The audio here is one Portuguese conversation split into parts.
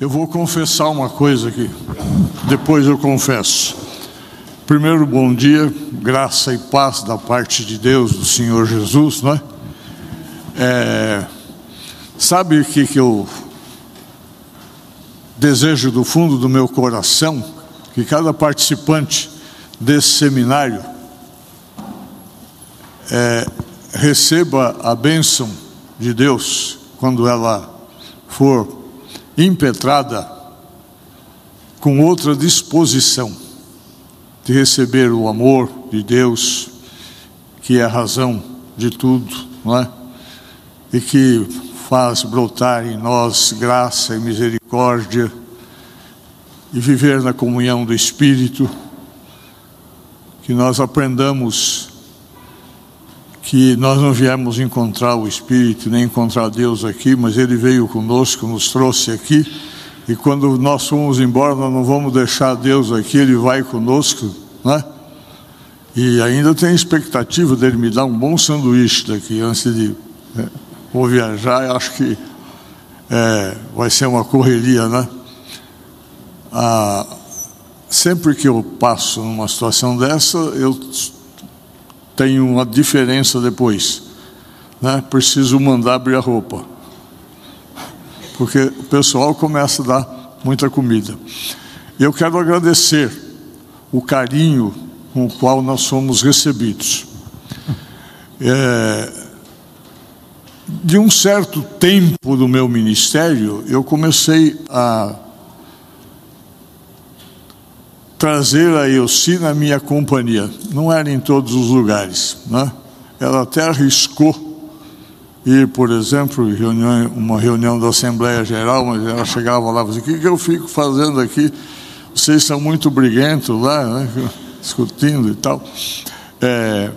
Eu vou confessar uma coisa aqui, depois eu confesso. Primeiro, bom dia, graça e paz da parte de Deus, do Senhor Jesus, não é? é sabe o que, que eu desejo do fundo do meu coração? Que cada participante desse seminário é, receba a bênção de Deus quando ela for impetrada com outra disposição de receber o amor de Deus, que é a razão de tudo, não é? E que faz brotar em nós graça e misericórdia e viver na comunhão do Espírito, que nós aprendamos que nós não viemos encontrar o Espírito, nem encontrar Deus aqui, mas Ele veio conosco, nos trouxe aqui, e quando nós fomos embora, nós não vamos deixar Deus aqui, Ele vai conosco, né? E ainda tem expectativa dele me dar um bom sanduíche daqui antes de né? vou viajar. Acho que é, vai ser uma correria, né? Ah, sempre que eu passo numa situação dessa, eu tem uma diferença depois. Né? Preciso mandar abrir a roupa. Porque o pessoal começa a dar muita comida. Eu quero agradecer o carinho com o qual nós somos recebidos. É, de um certo tempo do meu ministério, eu comecei a trazer a Elci na minha companhia. Não era em todos os lugares. Né? Ela até arriscou ir, por exemplo, em reunião, uma reunião da Assembleia Geral, mas ela chegava lá e dizia, o que, que eu fico fazendo aqui? Vocês são muito briguentos lá, né? discutindo e tal. É...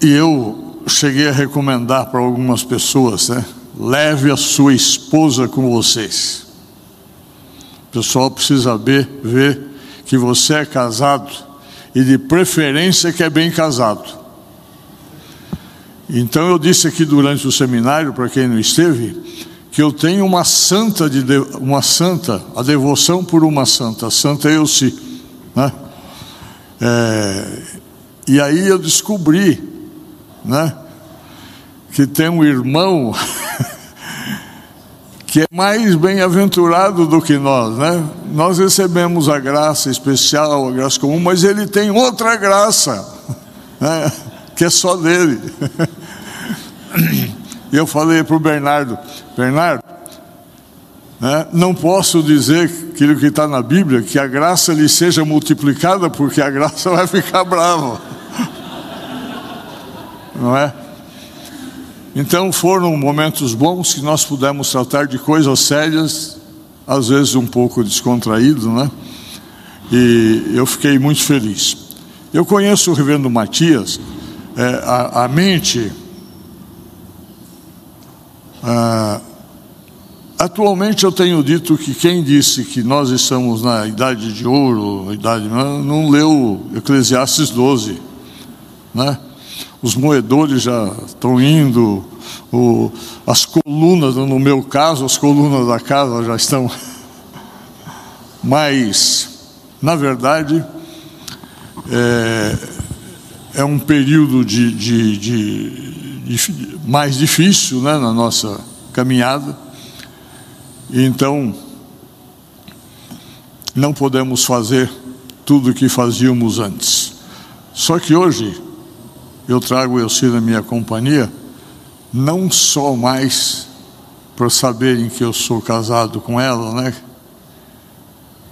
E eu cheguei a recomendar para algumas pessoas, né? leve a sua esposa com vocês. O pessoal precisa ver, ver que você é casado e de preferência que é bem casado. Então eu disse aqui durante o seminário, para quem não esteve, que eu tenho uma santa de uma santa, a devoção por uma santa, Santa Elci, né? É, e aí eu descobri, né, que tem um irmão que é mais bem-aventurado do que nós, né? Nós recebemos a graça especial, a graça comum, mas ele tem outra graça, né? que é só dele. Eu falei para o Bernardo: Bernardo, né, não posso dizer aquilo que está na Bíblia, que a graça lhe seja multiplicada, porque a graça vai ficar brava. Não é? Então foram momentos bons que nós pudemos tratar de coisas sérias, às vezes um pouco descontraído, né? E eu fiquei muito feliz. Eu conheço o reverendo Matias, é, a, a, mente. Atualmente eu tenho dito que quem disse que nós estamos na idade de ouro, idade não leu Eclesiastes 12, né? Os moedores já estão indo, o, as colunas, no meu caso, as colunas da casa já estão. Mas, na verdade, é, é um período de, de, de, de, mais difícil né, na nossa caminhada. Então, não podemos fazer tudo o que fazíamos antes. Só que hoje, eu trago Elci na minha companhia, não só mais para saberem que eu sou casado com ela, né?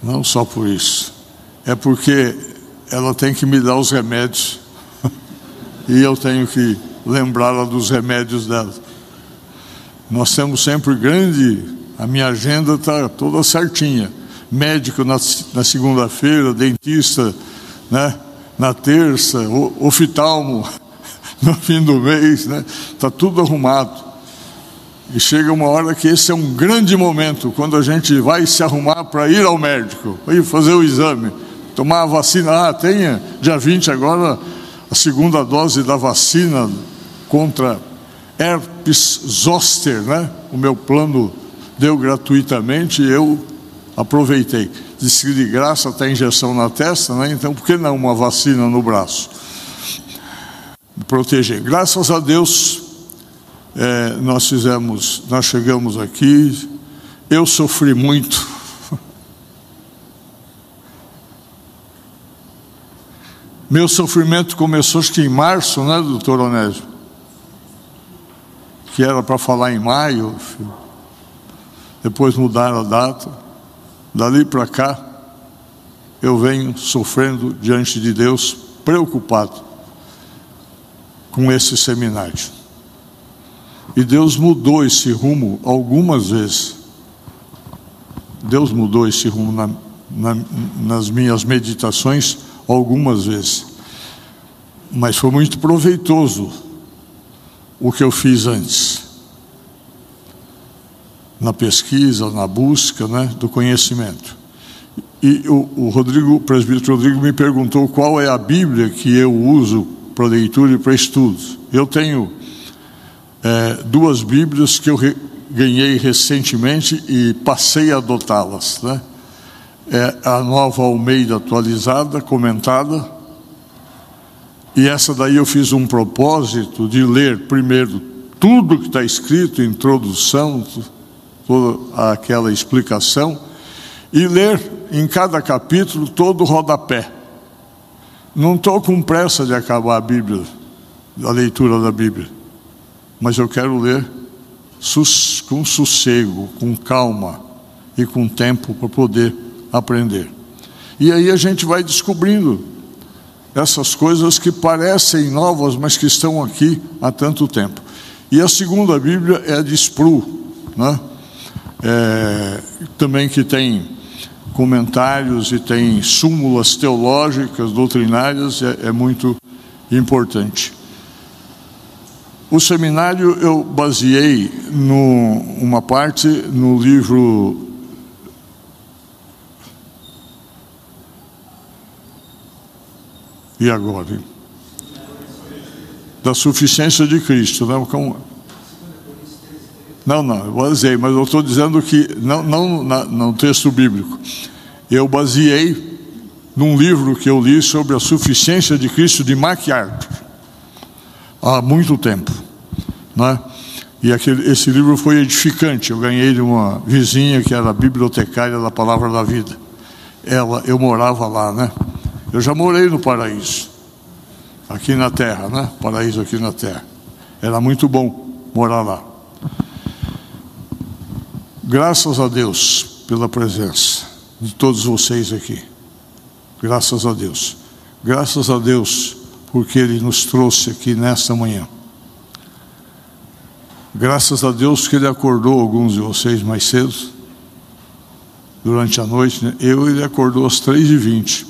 Não só por isso. É porque ela tem que me dar os remédios e eu tenho que lembrá-la dos remédios dela. Nós temos sempre grande, a minha agenda está toda certinha. Médico na, na segunda-feira, dentista, né? Na terça, oftalmo no fim do mês, né? Está tudo arrumado. E chega uma hora que esse é um grande momento, quando a gente vai se arrumar para ir ao médico, ir fazer o exame, tomar a vacina. Ah, tenha dia 20 agora a segunda dose da vacina contra herpes zoster, né? O meu plano deu gratuitamente e eu aproveitei. Disse que de graça está injeção na testa, né? Então por que não uma vacina no braço? Proteger. Graças a Deus, é, nós fizemos, nós chegamos aqui. Eu sofri muito. Meu sofrimento começou acho que em março, né, doutor Onésio? Que era para falar em maio. Depois mudaram a data. Dali para cá, eu venho sofrendo diante de Deus, preocupado com esse seminário. E Deus mudou esse rumo algumas vezes. Deus mudou esse rumo na, na, nas minhas meditações algumas vezes. Mas foi muito proveitoso o que eu fiz antes na pesquisa, na busca né, do conhecimento. E o, o Rodrigo, o presbítero Rodrigo me perguntou qual é a Bíblia que eu uso para leitura e para estudos. Eu tenho é, duas Bíblias que eu re, ganhei recentemente e passei a adotá-las. Né? É a nova Almeida atualizada, comentada. E essa daí eu fiz um propósito de ler primeiro tudo que está escrito, introdução, toda aquela explicação, e ler em cada capítulo todo o rodapé. Não estou com pressa de acabar a Bíblia, a leitura da Bíblia, mas eu quero ler com sossego, com calma e com tempo para poder aprender. E aí a gente vai descobrindo essas coisas que parecem novas, mas que estão aqui há tanto tempo. E a segunda Bíblia é a de Spru, né? é, também que tem comentários e tem súmulas teológicas, doutrinárias, é, é muito importante. O seminário eu baseei numa parte no livro E agora? Da suficiência de Cristo, né? Não, não, eu baseei, mas eu estou dizendo que, não, não na, no texto bíblico, eu baseei num livro que eu li sobre a suficiência de Cristo de MacArthur, há muito tempo. Né? E aquele, esse livro foi edificante. Eu ganhei de uma vizinha que era bibliotecária da Palavra da Vida. Ela, eu morava lá, né? Eu já morei no paraíso, aqui na terra, né? Paraíso aqui na terra. Era muito bom morar lá. Graças a Deus pela presença de todos vocês aqui. Graças a Deus. Graças a Deus porque Ele nos trouxe aqui nesta manhã. Graças a Deus que Ele acordou alguns de vocês mais cedo, durante a noite. Né? Eu, Ele acordou às três e vinte.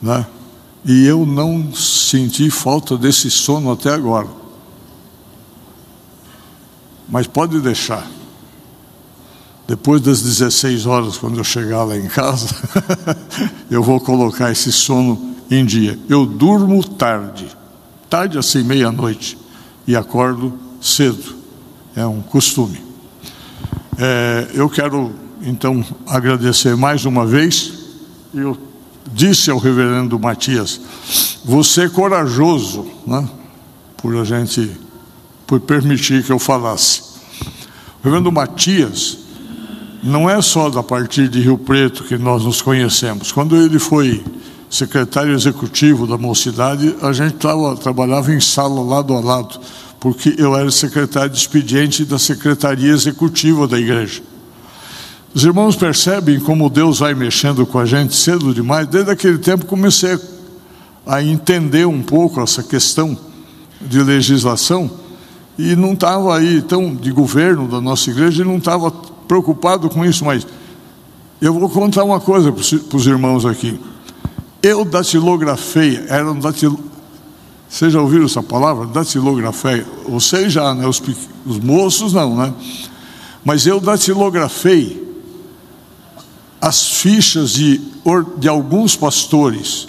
Né? E eu não senti falta desse sono até agora. Mas pode deixar. Depois das 16 horas, quando eu chegar lá em casa, eu vou colocar esse sono em dia. Eu durmo tarde, tarde assim, meia-noite, e acordo cedo. É um costume. É, eu quero, então, agradecer mais uma vez. Eu disse ao reverendo Matias: você é corajoso, né? Por a gente por permitir que eu falasse. O reverendo Matias não é só da partir de Rio Preto que nós nos conhecemos. Quando ele foi secretário executivo da mocidade, a gente tava, trabalhava em sala lado a lado, porque eu era secretário de expediente da secretaria executiva da igreja. Os irmãos percebem como Deus vai mexendo com a gente cedo demais. Desde aquele tempo comecei a entender um pouco essa questão de legislação e não estava aí, então, de governo da nossa igreja, ele não estava preocupado com isso, mas eu vou contar uma coisa para os irmãos aqui. Eu datilografei, era um datil... Vocês já ouviram essa palavra? Datilografei. Vocês já, né? Os, os moços não, né? Mas eu datilografei as fichas de, de alguns pastores.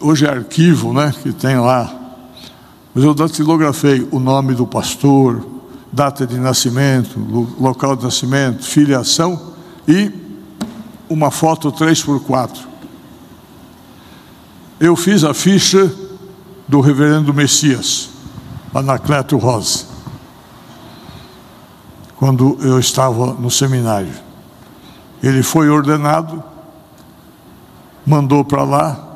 Hoje é arquivo, né? Que tem lá Mas eu datilografei o nome do pastor, data de nascimento, local de nascimento, filiação e uma foto 3x4. Eu fiz a ficha do reverendo Messias, Anacleto Rosa, quando eu estava no seminário. Ele foi ordenado, mandou para lá.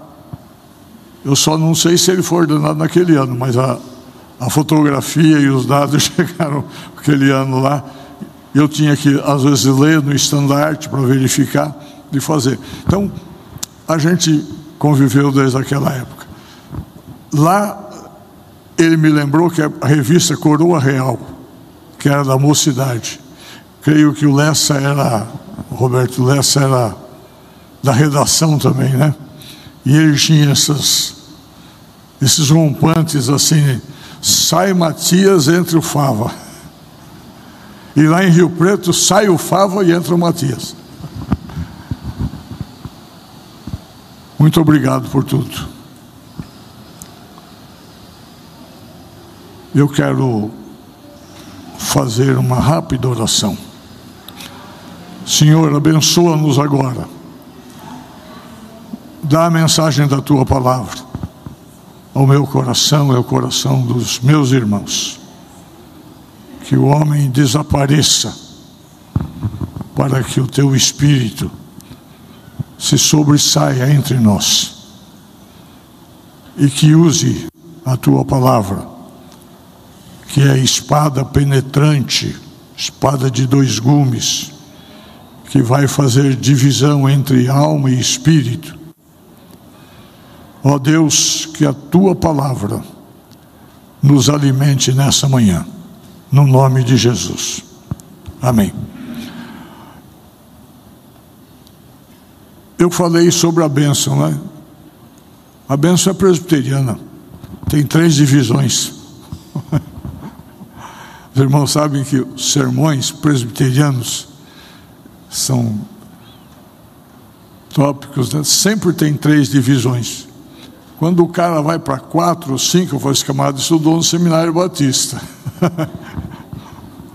Eu só não sei se ele foi ordenado naquele ano, mas a, a fotografia e os dados chegaram aquele ano lá. Eu tinha que, às vezes, ler no estandarte para verificar e fazer. Então, a gente conviveu desde aquela época. Lá, ele me lembrou que a revista Coroa Real, que era da mocidade, creio que o Lessa era, o Roberto Lessa era da redação também, né? E ele tinha essas, esses rompantes assim, sai Matias, entre o Fava. E lá em Rio Preto sai o Fava e entra o Matias. Muito obrigado por tudo. Eu quero fazer uma rápida oração. Senhor, abençoa-nos agora. Dá a mensagem da tua palavra ao meu coração e ao coração dos meus irmãos. Que o homem desapareça, para que o teu espírito se sobressaia entre nós e que use a tua palavra, que é espada penetrante, espada de dois gumes, que vai fazer divisão entre alma e espírito Ó Deus, que a tua palavra nos alimente nessa manhã, no nome de Jesus. Amém. Eu falei sobre a bênção, né? A bênção é presbiteriana, tem três divisões. Os irmãos sabem que os sermões presbiterianos são tópicos, né? sempre tem três divisões. Quando o cara vai para quatro ou cinco, eu falo, esse camarada estudou no seminário batista.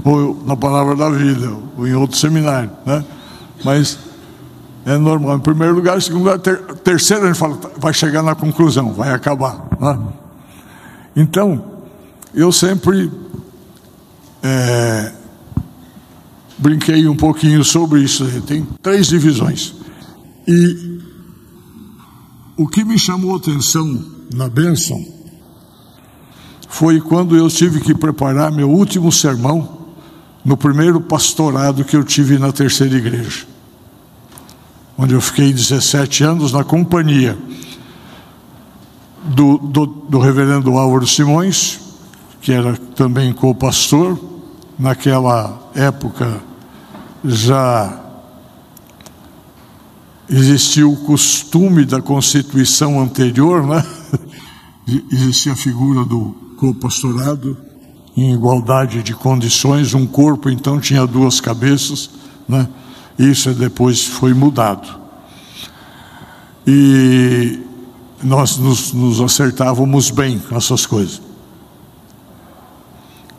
ou na palavra da vida, ou em outro seminário, né? Mas é normal. Em primeiro lugar, em segundo lugar, ter, terceiro, a gente fala, vai chegar na conclusão, vai acabar. Né? Então, eu sempre é, brinquei um pouquinho sobre isso. Tem três divisões. E o que me chamou a atenção na bênção foi quando eu tive que preparar meu último sermão no primeiro pastorado que eu tive na terceira igreja, onde eu fiquei 17 anos na companhia do, do, do reverendo Álvaro Simões, que era também co-pastor, naquela época já existia o costume da constituição anterior, né? existia a figura do co-pastorado em igualdade de condições, um corpo então tinha duas cabeças, né? Isso depois foi mudado. E nós nos, nos acertávamos bem com essas coisas.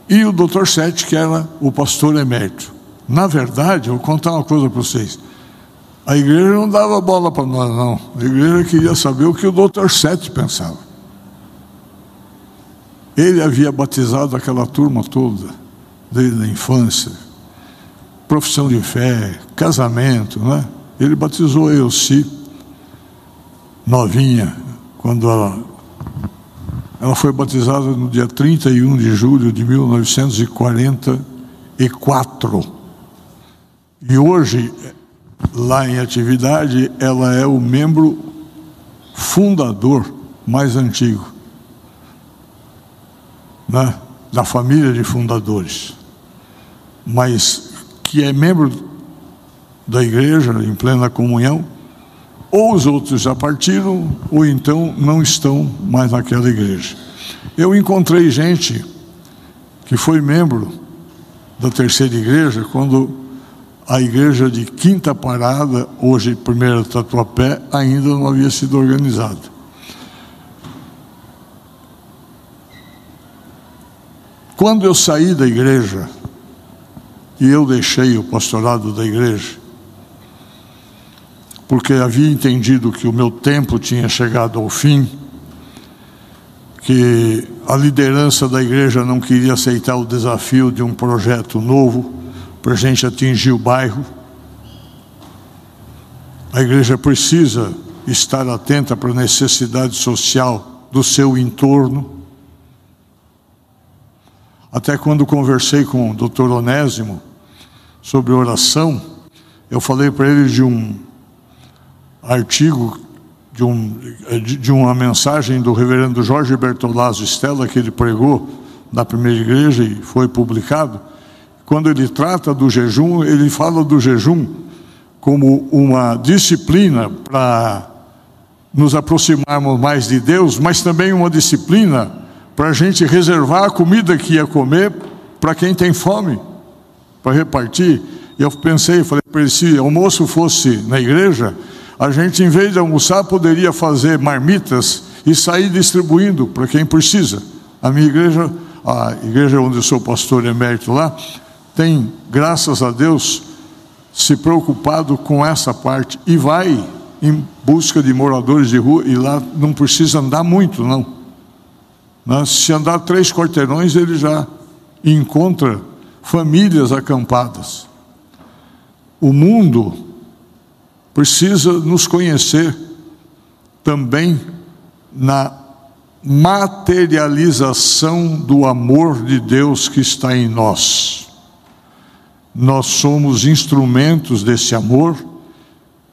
E o doutor Sete, que era o pastor emérito. Na verdade, eu vou contar uma coisa para vocês. A igreja não dava bola para nós, não. A igreja queria saber o que o doutor Sete pensava. Ele havia batizado aquela turma toda, desde a infância, profissão de fé, casamento, né? Ele batizou a Elci, novinha, quando ela, ela foi batizada no dia 31 de julho de 1944. E hoje lá em atividade, ela é o membro fundador mais antigo né, da família de fundadores, mas que é membro da igreja em plena comunhão, ou os outros já partiram, ou então não estão mais naquela igreja. Eu encontrei gente que foi membro da terceira igreja quando a igreja de Quinta Parada, hoje primeira Tatuapé, ainda não havia sido organizada. quando eu saí da igreja, e eu deixei o pastorado da igreja, porque havia entendido que o meu tempo tinha chegado ao fim, que a liderança da igreja não queria aceitar o desafio de um projeto novo para a gente atingir o bairro. A igreja precisa estar atenta para a necessidade social do seu entorno. Até quando conversei com o doutor Onésimo sobre oração, eu falei para ele de um artigo, de, um, de uma mensagem do reverendo Jorge Bertolazzo Stella, que ele pregou na primeira igreja e foi publicado. Quando ele trata do jejum, ele fala do jejum como uma disciplina para nos aproximarmos mais de Deus, mas também uma disciplina para a gente reservar a comida que ia comer para quem tem fome, para repartir. E eu pensei, falei se almoço fosse na igreja, a gente, em vez de almoçar, poderia fazer marmitas e sair distribuindo para quem precisa. A minha igreja, a igreja onde eu sou pastor emérito lá, tem, graças a Deus, se preocupado com essa parte e vai em busca de moradores de rua e lá não precisa andar muito, não. Né? Se andar três quarteirões, ele já encontra famílias acampadas. O mundo precisa nos conhecer também na materialização do amor de Deus que está em nós. Nós somos instrumentos desse amor,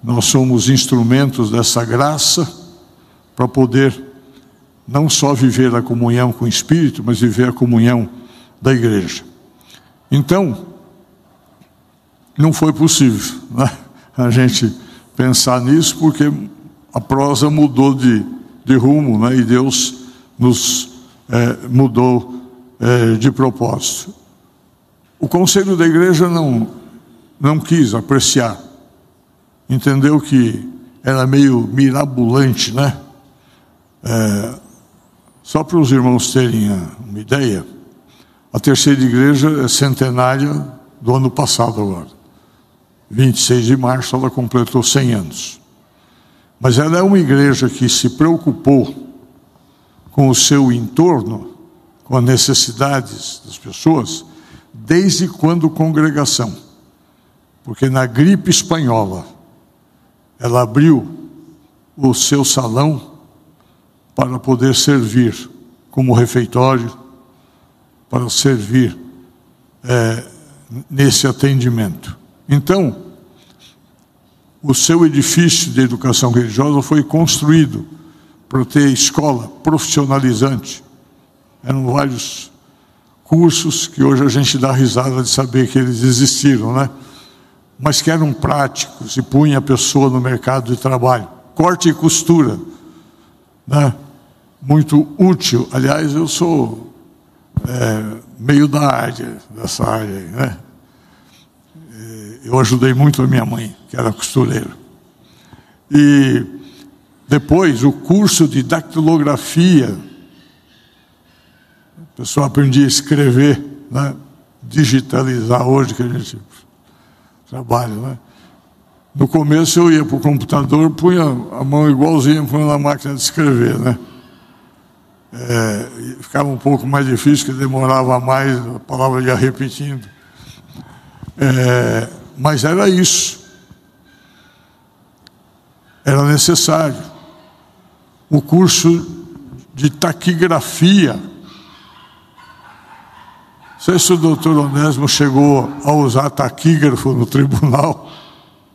nós somos instrumentos dessa graça para poder não só viver a comunhão com o Espírito, mas viver a comunhão da igreja. Então, não foi possível né? a gente pensar nisso, porque a prosa mudou de, de rumo né? e Deus nos é, mudou é, de propósito. O conselho da igreja não, não quis apreciar, entendeu que era meio mirabolante, né? É, só para os irmãos terem uma ideia, a terceira igreja é centenária do ano passado agora. 26 de março ela completou 100 anos. Mas ela é uma igreja que se preocupou com o seu entorno, com as necessidades das pessoas, desde quando congregação. Porque na gripe espanhola, ela abriu o seu salão para poder servir como refeitório, para servir é, nesse atendimento. Então, o seu edifício de educação religiosa foi construído para ter escola profissionalizante. Eram vários cursos que hoje a gente dá risada de saber que eles existiram, né? Mas que eram práticos e punha a pessoa no mercado de trabalho. Corte e costura, né? Muito útil. Aliás, eu sou é, meio da área, dessa área, né? É, eu ajudei muito a minha mãe, que era costureira. E depois o curso de dactilografia pessoal aprendia a escrever, né? digitalizar hoje que a gente trabalha. Né? No começo eu ia para o computador, punha a mão igualzinha punha na máquina de escrever, né? É, ficava um pouco mais difícil, que demorava mais, a palavra ia repetindo. É, mas era isso. Era necessário. O curso de taquigrafia sei se o doutor Onésimo chegou a usar taquígrafo no tribunal.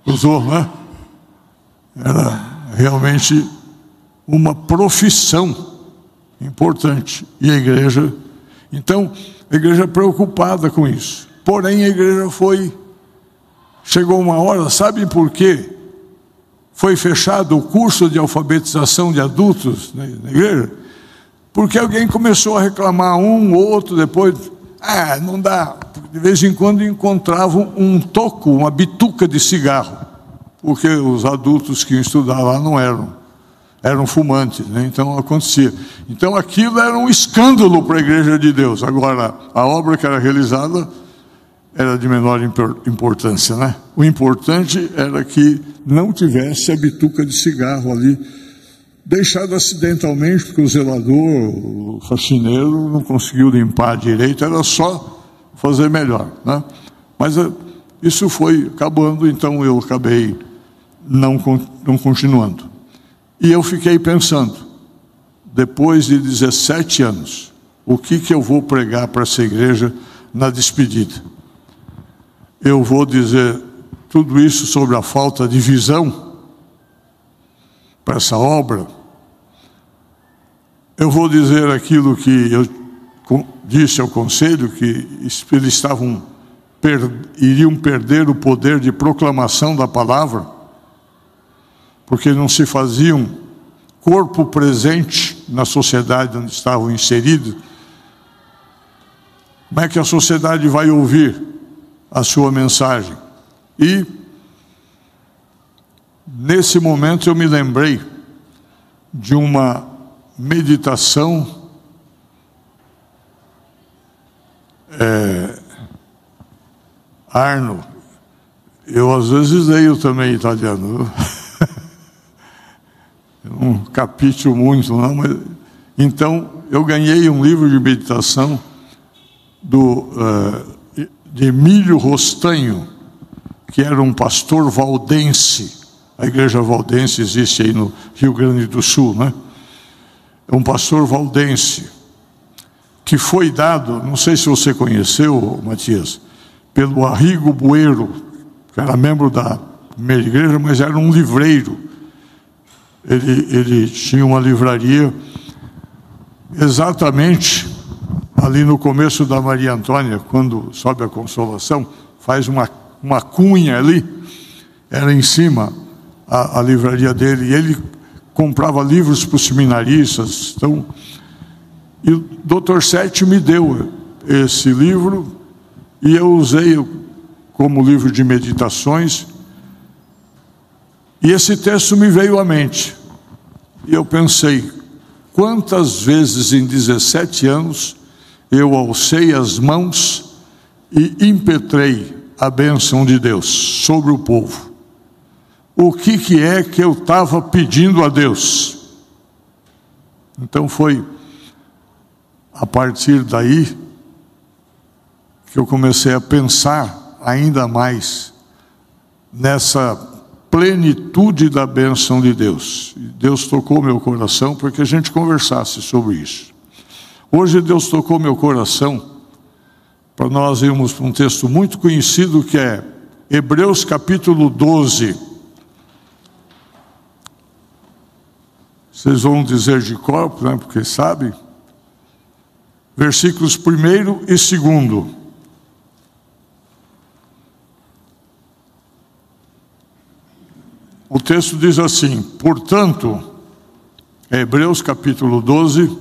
Usou, né? Era realmente uma profissão importante. E a igreja. Então, a igreja é preocupada com isso. Porém, a igreja foi. Chegou uma hora, sabe por quê? Foi fechado o curso de alfabetização de adultos na igreja? Porque alguém começou a reclamar um, outro, depois ah, não dá. De vez em quando encontravam um toco, uma bituca de cigarro, porque os adultos que iam estudar lá não eram eram fumantes, né? então acontecia. Então aquilo era um escândalo para a igreja de Deus. Agora, a obra que era realizada era de menor importância, né? O importante era que não tivesse a bituca de cigarro ali, deixado acidentalmente, porque o zelador, o faxineiro, não conseguiu limpar direito, era só fazer melhor, né? Mas eh, isso foi acabando, então eu acabei não, não continuando. E eu fiquei pensando, depois de 17 anos, o que, que eu vou pregar para essa igreja na despedida? Eu vou dizer tudo isso sobre a falta de visão para essa obra. Eu vou dizer aquilo que eu disse ao conselho, que eles estavam per, iriam perder o poder de proclamação da palavra porque não se faziam corpo presente na sociedade onde estavam inseridos. Como é que a sociedade vai ouvir a sua mensagem? E nesse momento eu me lembrei de uma meditação é, Arno, eu às vezes leio também italiano. um capítulo muito, não, mas então eu ganhei um livro de meditação do uh, de Emílio Rostanho, que era um pastor valdense. A igreja valdense existe aí no Rio Grande do Sul, né? É um pastor valdense que foi dado, não sei se você conheceu, Matias, pelo Arrigo Bueiro, que era membro da primeira igreja, mas era um livreiro ele, ele tinha uma livraria exatamente ali no começo da Maria Antônia, quando sobe a Consolação, faz uma, uma cunha ali, era em cima a, a livraria dele, e ele comprava livros para os seminaristas. Então, e o Dr. Sete me deu esse livro e eu usei como livro de meditações e esse texto me veio à mente. E eu pensei, quantas vezes em 17 anos eu alcei as mãos e impetrei a bênção de Deus sobre o povo. O que, que é que eu estava pedindo a Deus? Então foi a partir daí que eu comecei a pensar ainda mais nessa plenitude da bênção de Deus. Deus tocou meu coração para que a gente conversasse sobre isso. Hoje Deus tocou meu coração para nós irmos para um texto muito conhecido que é Hebreus capítulo 12. Vocês vão dizer de corpo, né, porque sabem. Versículos 1 e 2. O texto diz assim: portanto, Hebreus capítulo 12,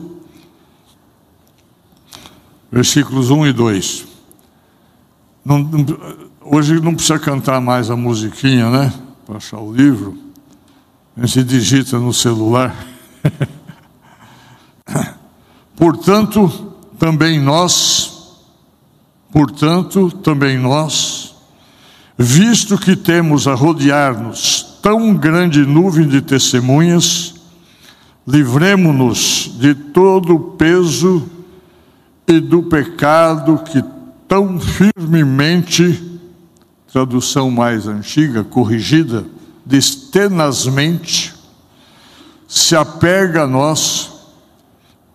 versículos 1 e 2. Não, hoje não precisa cantar mais a musiquinha, né? Para achar o livro. A gente digita no celular. portanto, também nós, portanto, também nós, visto que temos a rodear-nos tão grande nuvem de testemunhas, livremo-nos de todo o peso e do pecado que tão firmemente, tradução mais antiga, corrigida, diz tenazmente, se apega a nós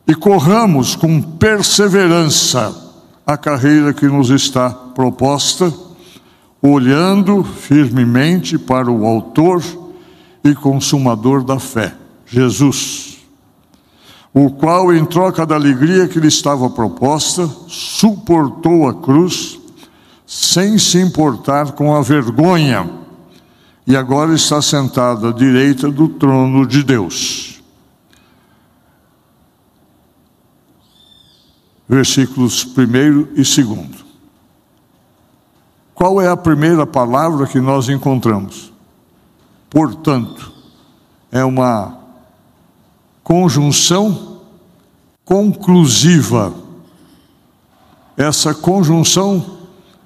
e corramos com perseverança a carreira que nos está proposta olhando firmemente para o Autor e Consumador da fé, Jesus, o qual, em troca da alegria que lhe estava proposta, suportou a cruz, sem se importar com a vergonha, e agora está sentado à direita do trono de Deus. Versículos 1 e 2. Qual é a primeira palavra que nós encontramos? Portanto, é uma conjunção conclusiva. Essa conjunção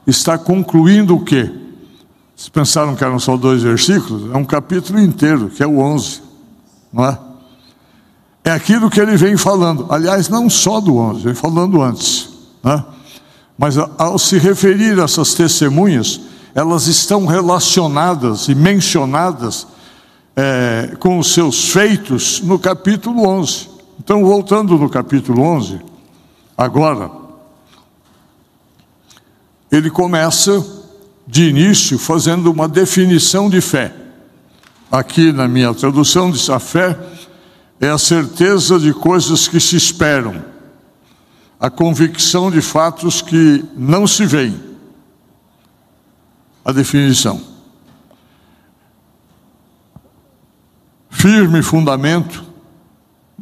está concluindo o quê? Vocês pensaram que eram só dois versículos? É um capítulo inteiro, que é o 11, não é? É aquilo que ele vem falando. Aliás, não só do 11, vem falando antes. Né? Mas ao se referir a essas testemunhas, elas estão relacionadas e mencionadas é, com os seus feitos no capítulo 11. Então, voltando no capítulo 11, agora, ele começa de início fazendo uma definição de fé. Aqui na minha tradução diz: a fé é a certeza de coisas que se esperam, a convicção de fatos que não se veem. A definição. Firme fundamento,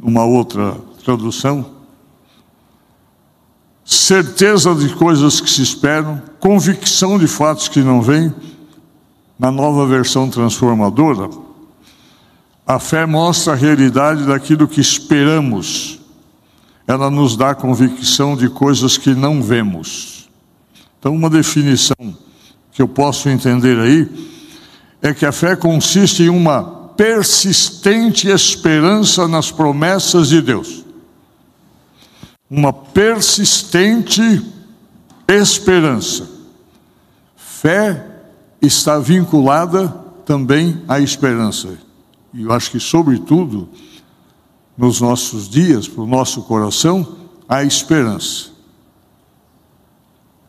uma outra tradução, certeza de coisas que se esperam, convicção de fatos que não vêm. Na nova versão transformadora, a fé mostra a realidade daquilo que esperamos. Ela nos dá convicção de coisas que não vemos. Então, uma definição que eu posso entender aí é que a fé consiste em uma persistente esperança nas promessas de Deus uma persistente esperança. Fé está vinculada também à esperança. E eu acho que, sobretudo, nos nossos dias, para o nosso coração, a esperança.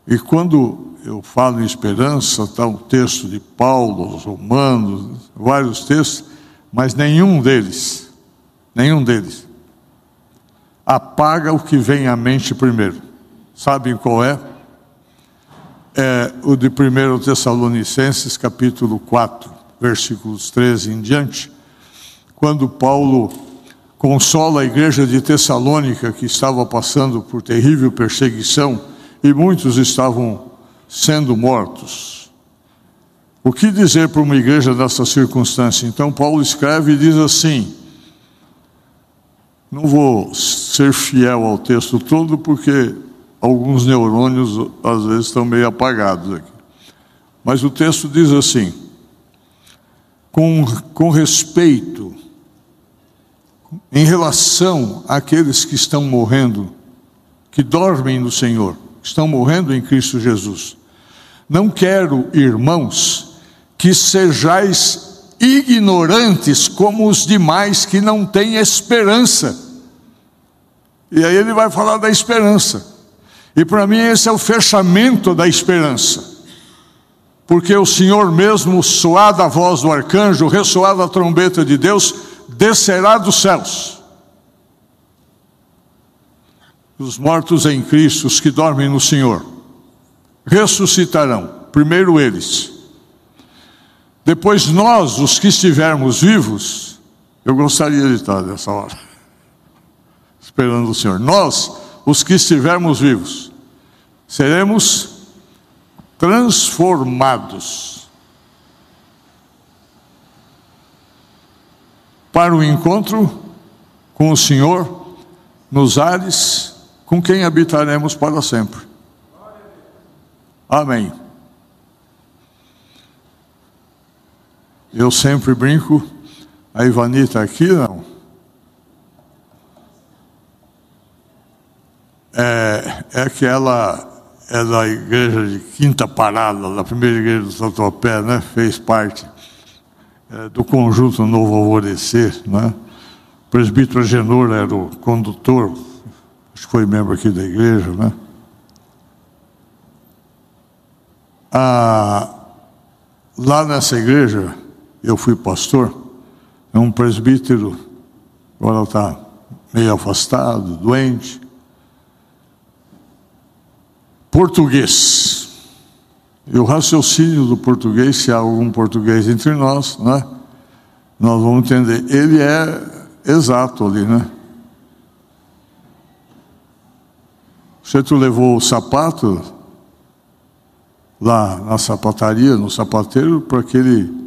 E quando eu falo em esperança, está o texto de Paulo, os Romanos, vários textos, mas nenhum deles, nenhum deles apaga o que vem à mente primeiro. Sabem qual é? É o de 1 Tessalonicenses, capítulo 4, versículos 13 em diante, quando Paulo consola a igreja de Tessalônica, que estava passando por terrível perseguição e muitos estavam sendo mortos. O que dizer para uma igreja nessa circunstância? Então, Paulo escreve e diz assim: não vou ser fiel ao texto todo, porque alguns neurônios às vezes estão meio apagados aqui. Mas o texto diz assim: com, com respeito, em relação àqueles que estão morrendo, que dormem no Senhor, que estão morrendo em Cristo Jesus. Não quero, irmãos, que sejais ignorantes como os demais que não têm esperança. E aí ele vai falar da esperança. E para mim esse é o fechamento da esperança. Porque o Senhor mesmo, soada a voz do arcanjo, ressoada a trombeta de Deus, descerá dos céus. Os mortos em Cristo, os que dormem no Senhor, ressuscitarão. Primeiro eles depois nós, os que estivermos vivos, eu gostaria de estar nessa hora, esperando o Senhor. Nós, os que estivermos vivos, seremos transformados para o encontro com o Senhor nos ares, com quem habitaremos para sempre. Amém. Eu sempre brinco, a Ivani está aqui, não? É, é que ela é da igreja de Quinta Parada, da primeira igreja do Tatuapé, né? Fez parte é, do conjunto Novo Alvorecer, né? O presbítero Agenor era o condutor, acho que foi membro aqui da igreja, né? Ah, lá nessa igreja, eu fui pastor, é um presbítero, agora está meio afastado, doente. Português. E o raciocínio do português, se há algum português entre nós, né? Nós vamos entender. Ele é exato ali, né? Você tu levou o sapato lá na sapataria, no sapateiro, para que ele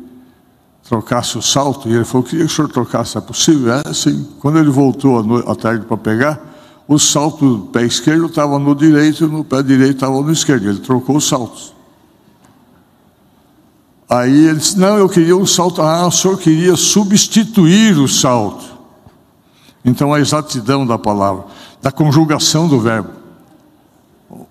trocasse o salto, e ele falou: queria que o senhor trocasse, é possível? É, sim. Quando ele voltou à tarde para pegar, o salto do pé esquerdo estava no direito e no pé direito estava no esquerdo. Ele trocou os saltos. Aí ele disse: Não, eu queria um salto. Ah, o senhor queria substituir o salto. Então a exatidão da palavra, da conjugação do verbo.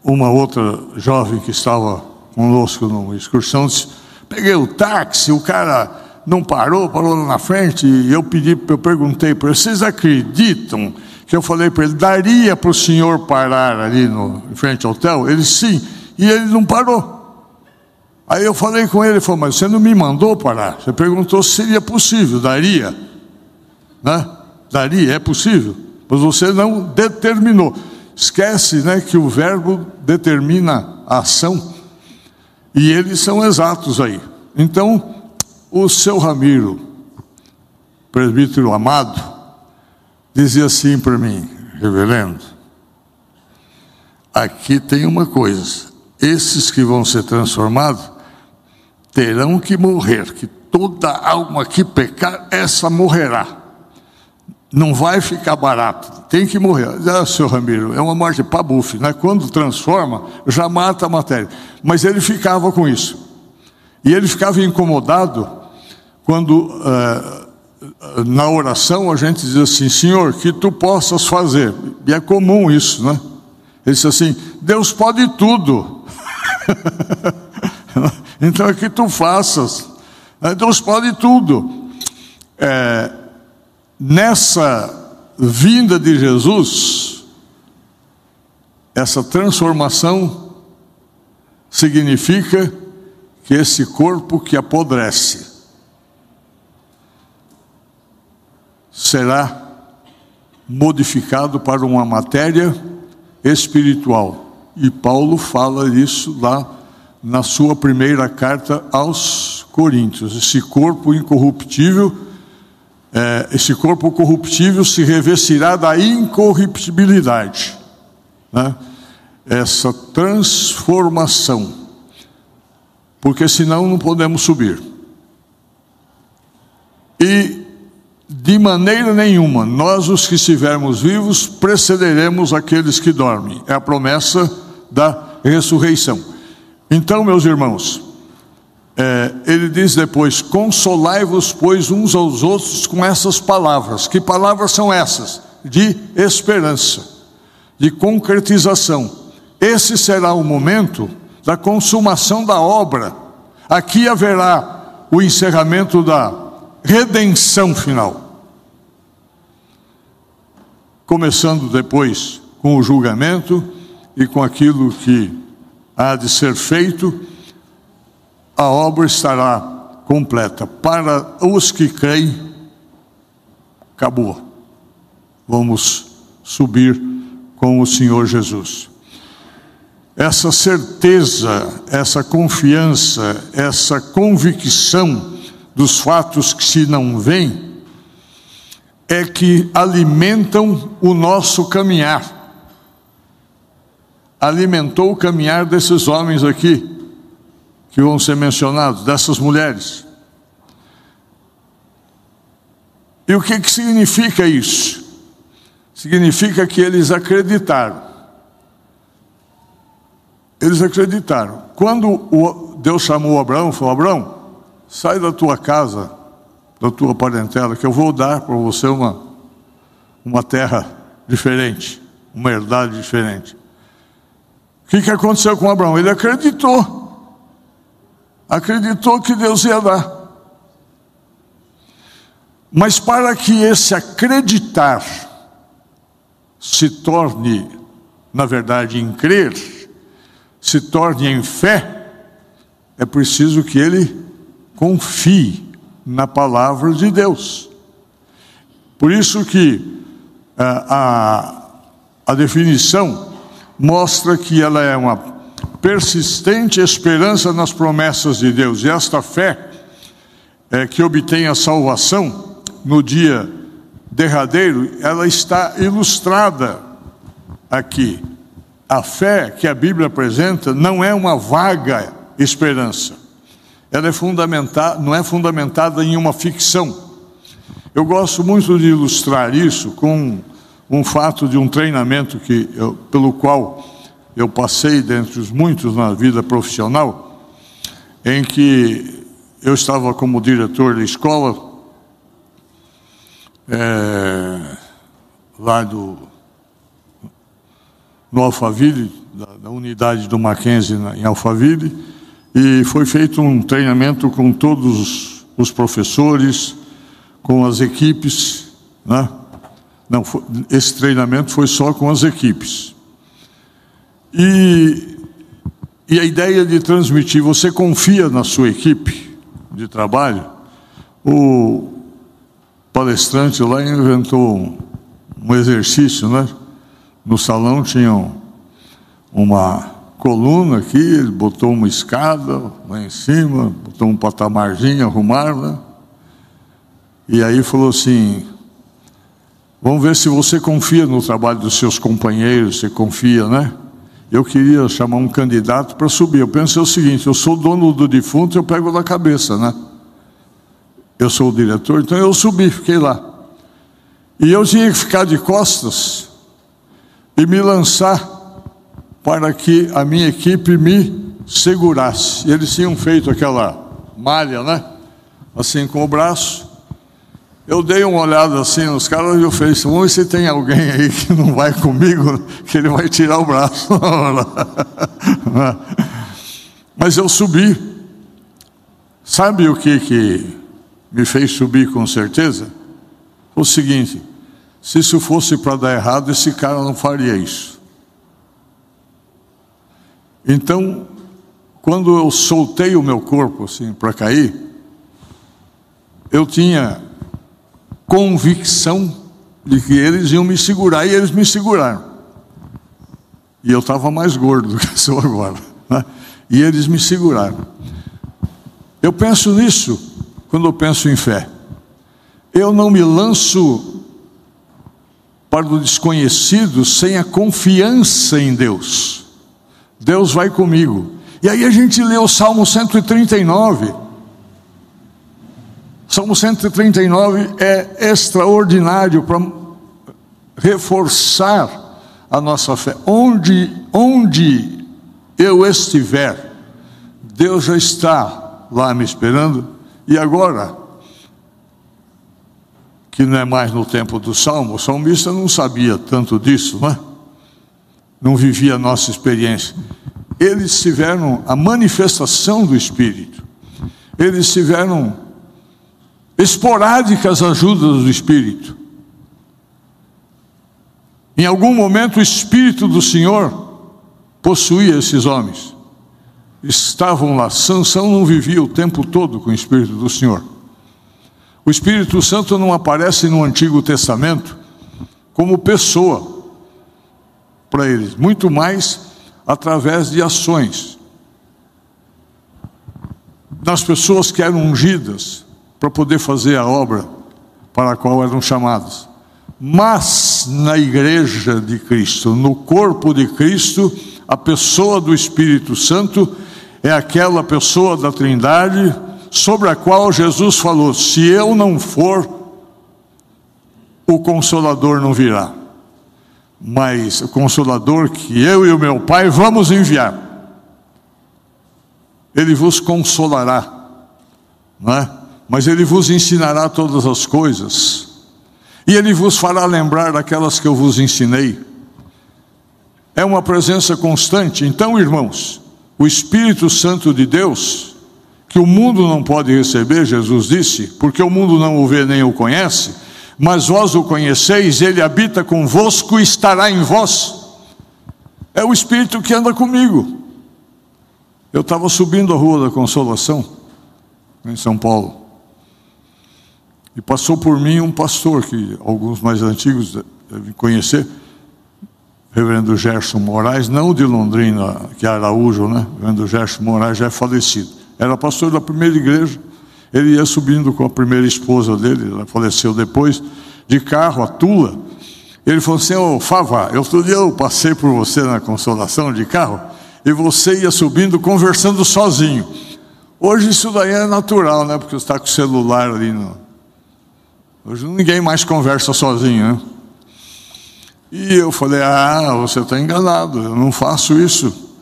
Uma outra jovem que estava conosco numa excursão disse: Peguei o táxi, o cara não parou, parou lá na frente, e eu pedi, eu perguntei para vocês acreditam que eu falei para ele, daria para o senhor parar ali no, em frente ao hotel? Ele sim, e ele não parou. Aí eu falei com ele, ele falou, mas você não me mandou parar. Você perguntou se seria possível, daria. Né? Daria, é possível. Mas você não determinou. Esquece né, que o verbo determina a ação. E eles são exatos aí. Então, o seu Ramiro, presbítero amado, dizia assim para mim, reverendo, aqui tem uma coisa, esses que vão ser transformados terão que morrer, que toda alma que pecar, essa morrerá. Não vai ficar barato, tem que morrer. Ah, senhor Ramiro, é uma morte pabufe, né? Quando transforma, já mata a matéria. Mas ele ficava com isso. E ele ficava incomodado quando uh, na oração a gente diz assim, Senhor, que tu possas fazer. E é comum isso, né? Ele diz assim, Deus pode tudo. então é que tu faças. É, Deus pode tudo. É, nessa vinda de Jesus, essa transformação significa que esse corpo que apodrece, será modificado para uma matéria espiritual. E Paulo fala isso lá na sua primeira carta aos Coríntios. Esse corpo incorruptível, é, esse corpo corruptível se revestirá da incorruptibilidade. Né? Essa transformação. Porque senão não podemos subir. E de maneira nenhuma, nós os que estivermos vivos precederemos aqueles que dormem. É a promessa da ressurreição. Então, meus irmãos, é, ele diz depois: Consolai-vos, pois, uns aos outros com essas palavras. Que palavras são essas? De esperança, de concretização. Esse será o momento da consumação da obra. Aqui haverá o encerramento da redenção final. Começando depois com o julgamento e com aquilo que há de ser feito, a obra estará completa. Para os que creem, acabou. Vamos subir com o Senhor Jesus. Essa certeza, essa confiança, essa convicção, dos fatos que se não veem é que alimentam o nosso caminhar. Alimentou o caminhar desses homens aqui, que vão ser mencionados, dessas mulheres. E o que, que significa isso? Significa que eles acreditaram. Eles acreditaram. Quando Deus chamou Abraão, falou: Abraão, sai da tua casa, da tua parentela, que eu vou dar para você uma, uma terra diferente, uma herdade diferente. O que, que aconteceu com Abraão? Ele acreditou. Acreditou que Deus ia dar. Mas para que esse acreditar se torne, na verdade, em crer, se torne em fé, é preciso que ele confie na palavra de Deus. Por isso que a, é, a, a definição mostra que ela é uma persistente esperança nas promessas de Deus. E esta fé é, que obtém a salvação no dia derradeiro, ela está ilustrada aqui. A fé que a Bíblia apresenta não é uma vaga esperança ela é fundamentada, não é fundamentada em uma ficção. Eu gosto muito de ilustrar isso com um fato de um treinamento que eu, pelo qual eu passei dentre os muitos na vida profissional, em que eu estava como diretor da escola é, lá do no Alphaville, da, da unidade do Mackenzie na, em Alphaville, e foi feito um treinamento com todos os professores, com as equipes, né? Não, esse treinamento foi só com as equipes. E, e a ideia de transmitir, você confia na sua equipe de trabalho? O palestrante lá inventou um, um exercício, né? No salão tinham uma coluna aqui, botou uma escada lá em cima, botou um patamarzinho, arrumaram, né? E aí falou assim: Vamos ver se você confia no trabalho dos seus companheiros, você confia, né? Eu queria chamar um candidato para subir. Eu pensei o seguinte: eu sou dono do defunto, eu pego da cabeça, né? Eu sou o diretor, então eu subi, fiquei lá. E eu tinha que ficar de costas e me lançar para que a minha equipe me segurasse. Eles tinham feito aquela malha, né? Assim com o braço. Eu dei uma olhada assim nos caras e eu falei assim, vamos ver se tem alguém aí que não vai comigo, que ele vai tirar o braço. Mas eu subi. Sabe o que, que me fez subir com certeza? O seguinte, se isso fosse para dar errado, esse cara não faria isso. Então, quando eu soltei o meu corpo assim para cair, eu tinha convicção de que eles iam me segurar e eles me seguraram. E eu estava mais gordo do que sou agora. Né? E eles me seguraram. Eu penso nisso quando eu penso em fé. Eu não me lanço para o desconhecido sem a confiança em Deus. Deus vai comigo. E aí a gente lê o Salmo 139. Salmo 139 é extraordinário para reforçar a nossa fé. Onde, onde eu estiver, Deus já está lá me esperando. E agora, que não é mais no tempo do Salmo, o salmista não sabia tanto disso, não é? Não vivia a nossa experiência. Eles tiveram a manifestação do Espírito. Eles tiveram esporádicas ajudas do Espírito. Em algum momento o Espírito do Senhor possuía esses homens. Estavam lá. Sansão não vivia o tempo todo com o Espírito do Senhor. O Espírito Santo não aparece no Antigo Testamento como pessoa para eles, muito mais através de ações. Das pessoas que eram ungidas, para poder fazer a obra para a qual eram chamados. Mas na igreja de Cristo, no corpo de Cristo, a pessoa do Espírito Santo é aquela pessoa da Trindade sobre a qual Jesus falou: se eu não for, o consolador não virá. Mas o consolador que eu e o meu Pai vamos enviar, ele vos consolará, não é? mas ele vos ensinará todas as coisas, e ele vos fará lembrar daquelas que eu vos ensinei. É uma presença constante. Então, irmãos, o Espírito Santo de Deus, que o mundo não pode receber, Jesus disse, porque o mundo não o vê nem o conhece, mas vós o conheceis, ele habita convosco e estará em vós. É o Espírito que anda comigo. Eu estava subindo a Rua da Consolação, em São Paulo. E passou por mim um pastor, que alguns mais antigos devem conhecer, reverendo Gerson Moraes, não de Londrina, que é Araújo, né? Reverendo Gerson Moraes já é falecido. Era pastor da primeira igreja. Ele ia subindo com a primeira esposa dele, ela faleceu depois, de carro, a Tula. Ele falou assim: Ô oh, Fava, outro dia eu passei por você na consolação de carro, e você ia subindo conversando sozinho. Hoje isso daí é natural, né? Porque você está com o celular ali. No... Hoje ninguém mais conversa sozinho, né? E eu falei: Ah, você está enganado, eu não faço isso.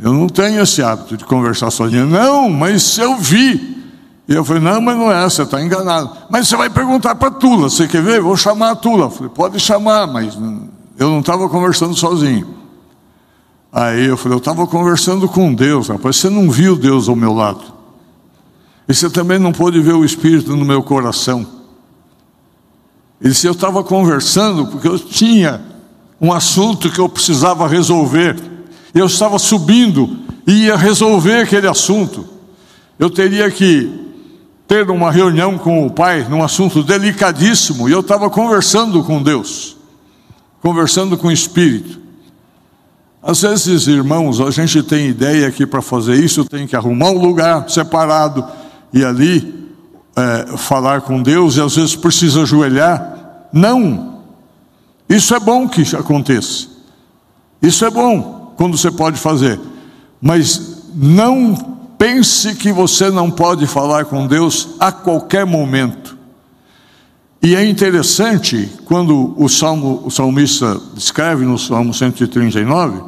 Eu não tenho esse hábito de conversar sozinho. Não, mas eu vi. E eu falei: Não, mas não é, você está enganado. Mas você vai perguntar para Tula: Você quer ver? Vou chamar a Tula. Eu falei: Pode chamar, mas eu não estava conversando sozinho. Aí eu falei, eu estava conversando com Deus, rapaz, você não viu Deus ao meu lado. E você também não pôde ver o Espírito no meu coração. Ele disse, eu estava conversando porque eu tinha um assunto que eu precisava resolver. Eu estava subindo e ia resolver aquele assunto. Eu teria que ter uma reunião com o pai num assunto delicadíssimo. E eu estava conversando com Deus, conversando com o Espírito. Às vezes, irmãos, a gente tem ideia que para fazer isso tem que arrumar um lugar separado e ali é, falar com Deus, e às vezes precisa ajoelhar. Não, isso é bom que aconteça, isso é bom quando você pode fazer, mas não pense que você não pode falar com Deus a qualquer momento. E é interessante quando o, salmo, o salmista escreve no Salmo 139,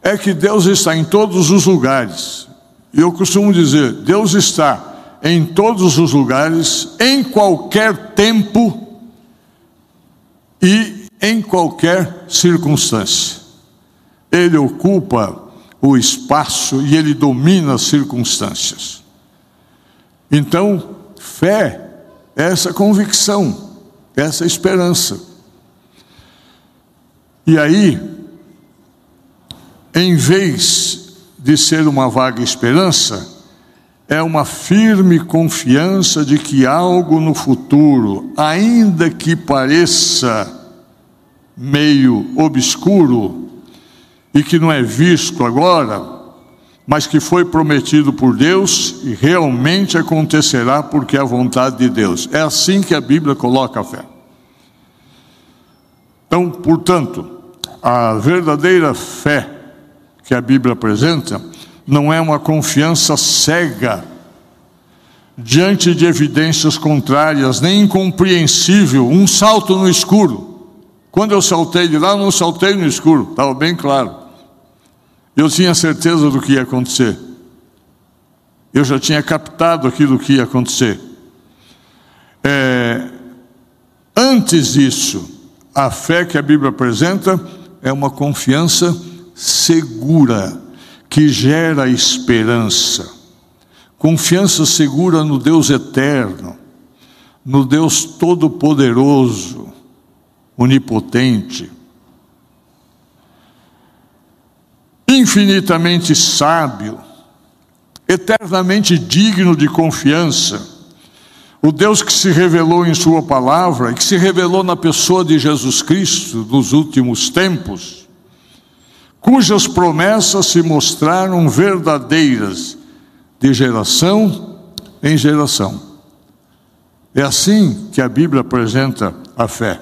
é que Deus está em todos os lugares. E eu costumo dizer: Deus está em todos os lugares, em qualquer tempo e em qualquer circunstância. Ele ocupa o espaço e ele domina as circunstâncias. Então, fé é essa convicção, essa esperança. E aí, em vez de ser uma vaga esperança, é uma firme confiança de que algo no futuro, ainda que pareça meio obscuro e que não é visto agora, mas que foi prometido por Deus e realmente acontecerá porque é a vontade de Deus. É assim que a Bíblia coloca a fé. Então, portanto, a verdadeira fé que a Bíblia apresenta não é uma confiança cega diante de evidências contrárias, nem incompreensível, um salto no escuro. Quando eu saltei de lá, não saltei no escuro, estava bem claro. Eu tinha certeza do que ia acontecer. Eu já tinha captado aquilo que ia acontecer. É, antes disso, a fé que a Bíblia apresenta é uma confiança segura, que gera esperança. Confiança segura no Deus eterno, no Deus todo-poderoso, onipotente, infinitamente sábio, eternamente digno de confiança. O Deus que se revelou em Sua palavra e que se revelou na pessoa de Jesus Cristo nos últimos tempos cujas promessas se mostraram verdadeiras de geração em geração. É assim que a Bíblia apresenta a fé.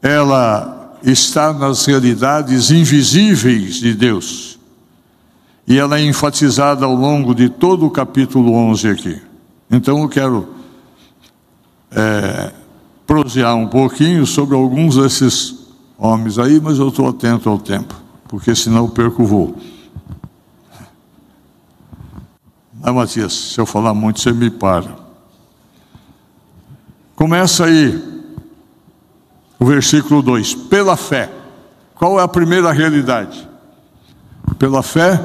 Ela está nas realidades invisíveis de Deus. E ela é enfatizada ao longo de todo o capítulo 11 aqui. Então eu quero é, prosear um pouquinho sobre alguns desses homens aí, mas eu estou atento ao tempo, porque senão eu perco o voo. Ah, Matias, se eu falar muito, você me para. Começa aí o versículo 2: pela fé. Qual é a primeira realidade? Pela fé,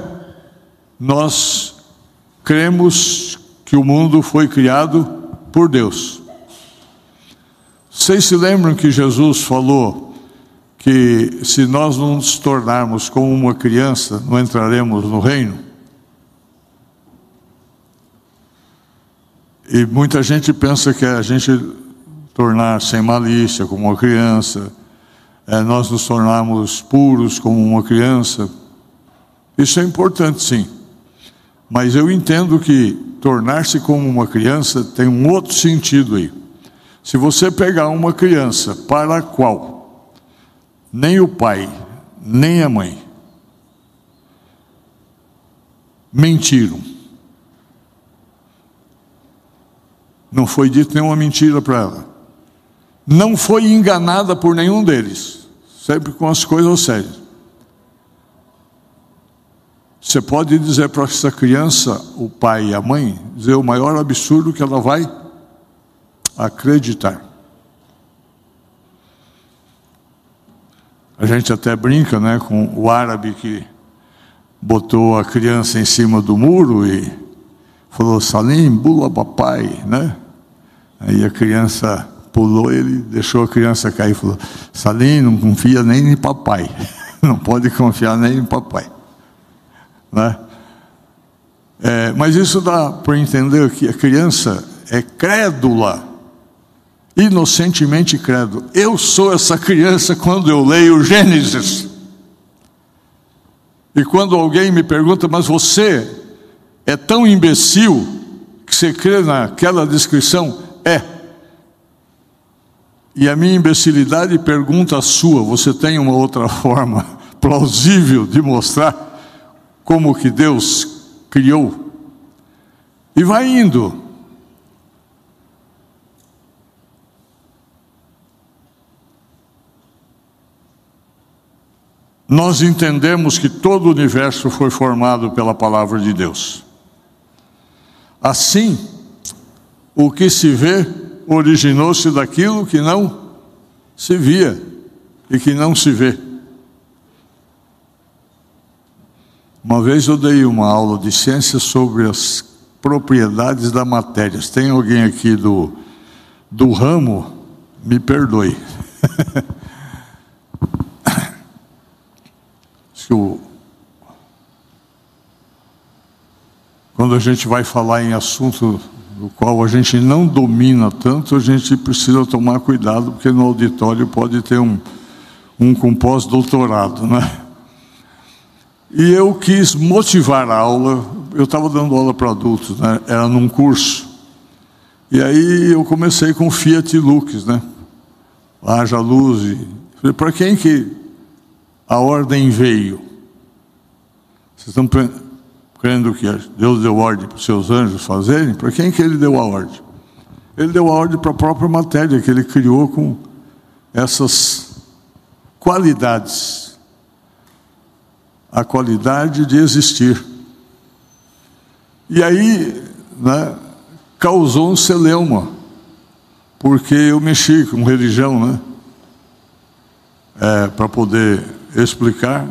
nós cremos que o mundo foi criado por Deus. Vocês se lembram que Jesus falou que se nós não nos tornarmos como uma criança, não entraremos no reino? E muita gente pensa que a gente tornar sem malícia como uma criança, é, nós nos tornarmos puros como uma criança. Isso é importante, sim. Mas eu entendo que tornar-se como uma criança tem um outro sentido aí. Se você pegar uma criança para a qual nem o pai, nem a mãe mentiram. Não foi dito nenhuma mentira para ela. Não foi enganada por nenhum deles, sempre com as coisas sérias. Você pode dizer para essa criança, o pai e a mãe, dizer o maior absurdo que ela vai acreditar. A gente até brinca né, com o árabe que botou a criança em cima do muro e falou, Salim, bula papai, né? Aí a criança pulou, ele deixou a criança cair e falou, Salim, não confia nem em papai, não pode confiar nem em papai. Né? É, mas isso dá para entender que a criança é crédula inocentemente credo. Eu sou essa criança quando eu leio Gênesis. E quando alguém me pergunta, mas você é tão imbecil que você crê naquela descrição? É. E a minha imbecilidade pergunta a sua: você tem uma outra forma plausível de mostrar como que Deus criou? E vai indo. nós entendemos que todo o universo foi formado pela palavra de Deus. Assim, o que se vê originou-se daquilo que não se via e que não se vê. Uma vez eu dei uma aula de ciência sobre as propriedades da matéria. Tem alguém aqui do, do ramo, me perdoe. quando a gente vai falar em assunto do qual a gente não domina tanto, a gente precisa tomar cuidado, porque no auditório pode ter um, um com pós-doutorado, né? E eu quis motivar a aula, eu estava dando aula para adultos, né? era num curso. E aí eu comecei com Fiat Lux, né? Haja luz. Falei, para quem que a ordem veio. Vocês estão crendo que Deus deu ordem para os seus anjos fazerem? Para quem que ele deu a ordem? Ele deu a ordem para a própria matéria que ele criou com essas qualidades. A qualidade de existir. E aí, né, causou um celeuma, porque eu mexi com religião, né? É, para poder explicar,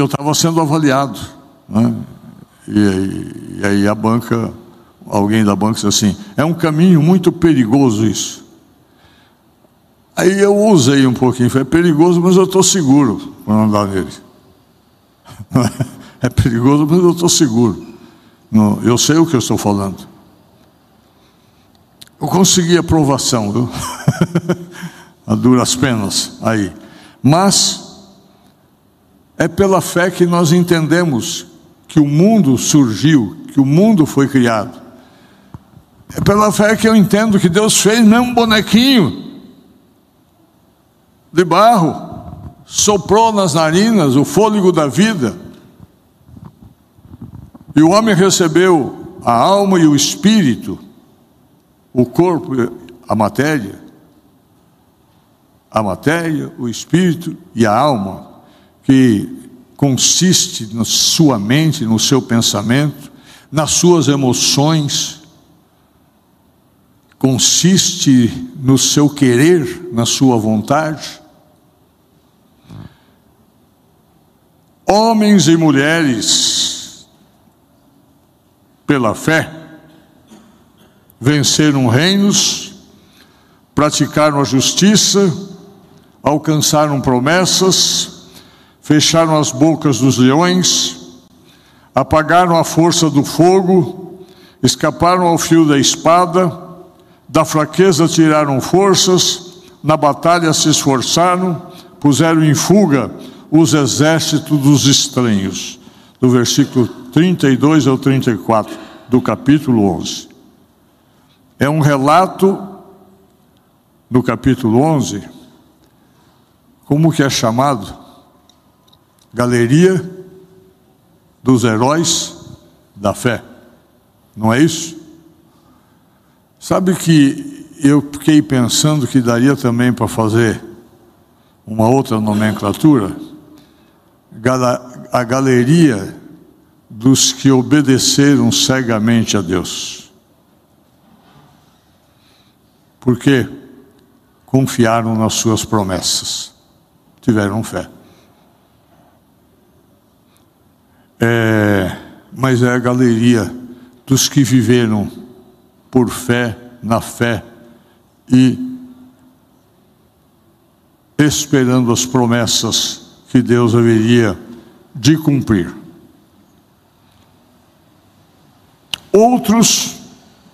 eu estava sendo avaliado. Né? E, aí, e, aí, a banca, alguém da banca disse assim: é um caminho muito perigoso isso. Aí eu usei um pouquinho, foi perigoso, mas eu estou seguro para andar nele. É perigoso, mas eu estou seguro. eu sei o que eu estou falando. Eu consegui aprovação, viu? a duras penas aí. Mas é pela fé que nós entendemos que o mundo surgiu, que o mundo foi criado. É pela fé que eu entendo que Deus fez mesmo um bonequinho de barro, soprou nas narinas o fôlego da vida, e o homem recebeu a alma e o espírito, o corpo, a matéria, a matéria, o espírito e a alma, que consiste na sua mente, no seu pensamento, nas suas emoções, consiste no seu querer, na sua vontade. Homens e mulheres, pela fé, venceram reinos, praticaram a justiça, alcançaram promessas, fecharam as bocas dos leões, apagaram a força do fogo, escaparam ao fio da espada, da fraqueza tiraram forças, na batalha se esforçaram, puseram em fuga os exércitos dos estranhos. Do versículo 32 ao 34 do capítulo 11. É um relato no capítulo 11 como que é chamado? Galeria dos heróis da fé. Não é isso? Sabe que eu fiquei pensando que daria também para fazer uma outra nomenclatura? A galeria dos que obedeceram cegamente a Deus. Porque confiaram nas suas promessas, tiveram fé. É, mas é a galeria dos que viveram por fé, na fé e esperando as promessas que Deus haveria de cumprir. Outros,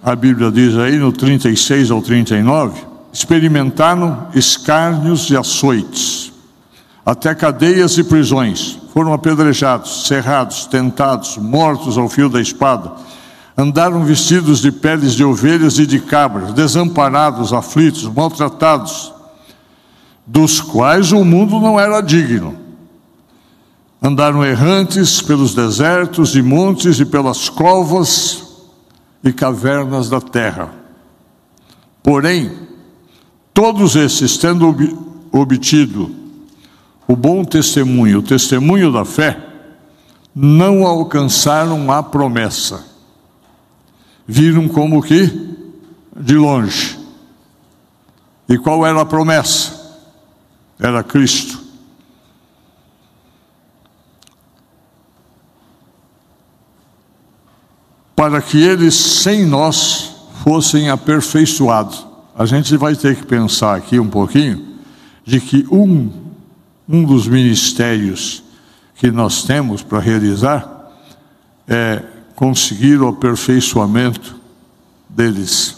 a Bíblia diz aí no 36 ao 39, experimentaram escárnios e açoites, até cadeias e prisões. Foram apedrejados, cerrados, tentados, mortos ao fio da espada. Andaram vestidos de peles de ovelhas e de cabras, desamparados, aflitos, maltratados, dos quais o mundo não era digno. Andaram errantes pelos desertos e montes e pelas covas e cavernas da terra. Porém, todos esses, tendo obtido o bom testemunho, o testemunho da fé, não alcançaram a promessa. Viram como que de longe. E qual era a promessa? Era Cristo. para que eles sem nós fossem aperfeiçoados. A gente vai ter que pensar aqui um pouquinho de que um, um dos ministérios que nós temos para realizar é conseguir o aperfeiçoamento deles.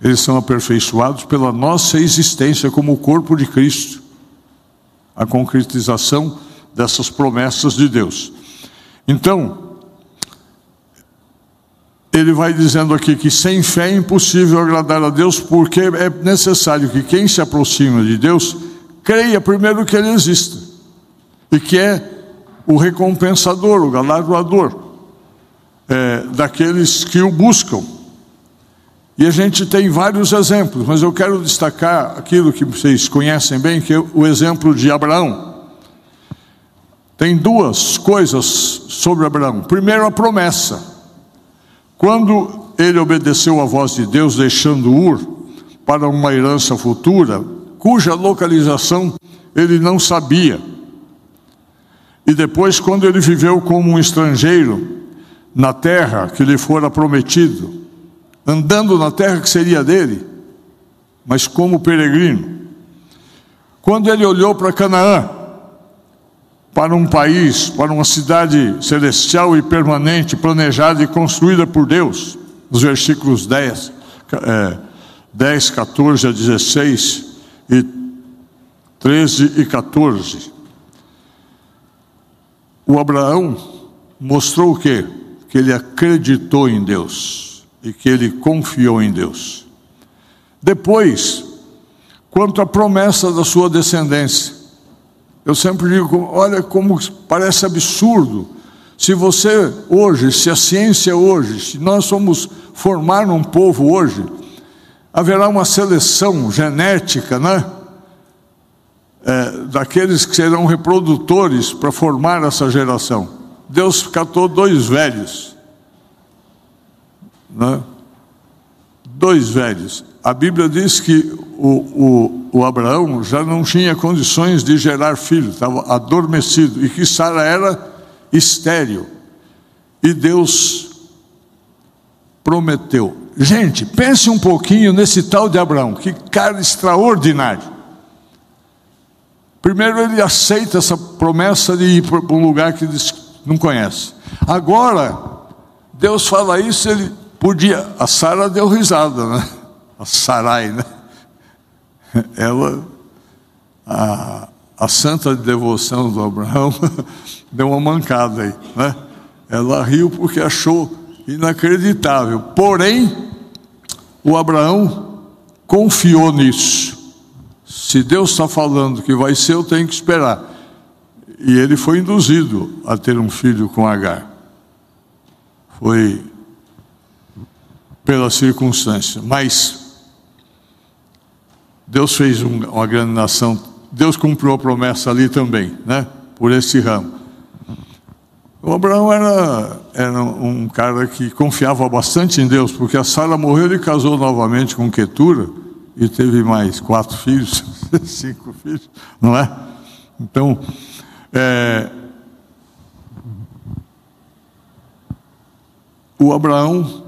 Eles são aperfeiçoados pela nossa existência como corpo de Cristo, a concretização dessas promessas de Deus. Então, ele vai dizendo aqui que sem fé é impossível agradar a Deus, porque é necessário que quem se aproxima de Deus creia primeiro que Ele existe e que é o recompensador, o galardoador é, daqueles que o buscam. E a gente tem vários exemplos, mas eu quero destacar aquilo que vocês conhecem bem, que é o exemplo de Abraão. Tem duas coisas sobre Abraão. Primeiro, a promessa. Quando ele obedeceu à voz de Deus, deixando Ur para uma herança futura, cuja localização ele não sabia. E depois, quando ele viveu como um estrangeiro na terra que lhe fora prometido, andando na terra que seria dele, mas como peregrino. Quando ele olhou para Canaã, para um país, para uma cidade celestial e permanente, planejada e construída por Deus. Nos versículos 10, é, 10 14 a 16 e 13 e 14. O Abraão mostrou o quê? Que ele acreditou em Deus e que ele confiou em Deus. Depois, quanto à promessa da sua descendência, eu sempre digo, olha como parece absurdo. Se você hoje, se a ciência hoje, se nós somos formar um povo hoje, haverá uma seleção genética, né? É, daqueles que serão reprodutores para formar essa geração. Deus catou dois velhos, né? dois velhos. A Bíblia diz que o, o, o Abraão já não tinha condições de gerar filho, estava adormecido, e que Sara era estéril. E Deus prometeu. Gente, pense um pouquinho nesse tal de Abraão, que cara extraordinário. Primeiro ele aceita essa promessa de ir para um lugar que não conhece. Agora, Deus fala isso, ele podia. A Sara deu risada, né? a Sarai, né? Ela, a, a santa de devoção do Abraão, deu uma mancada aí, né? Ela riu porque achou inacreditável. Porém, o Abraão confiou nisso. Se Deus está falando que vai ser, eu tenho que esperar. e ele foi induzido a ter um filho com Agar. Foi pela circunstância, mas Deus fez uma grande nação. Deus cumpriu a promessa ali também, né? Por esse ramo. O Abraão era, era um cara que confiava bastante em Deus, porque a Sara morreu e casou novamente com Ketura e teve mais quatro filhos, cinco filhos, não é? Então, é, o Abraão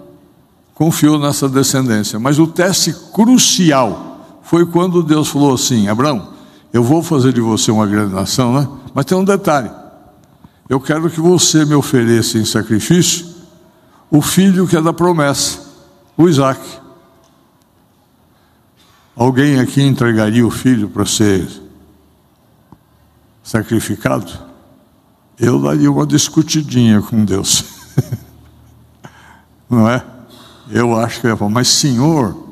confiou nessa descendência, mas o teste crucial foi quando Deus falou assim: Abraão, eu vou fazer de você uma grande nação, né? Mas tem um detalhe eu quero que você me ofereça em sacrifício o filho que é da promessa, o Isaac. Alguém aqui entregaria o filho para ser sacrificado? Eu daria uma discutidinha com Deus. Não é? Eu acho que eu ia falar, mas Senhor,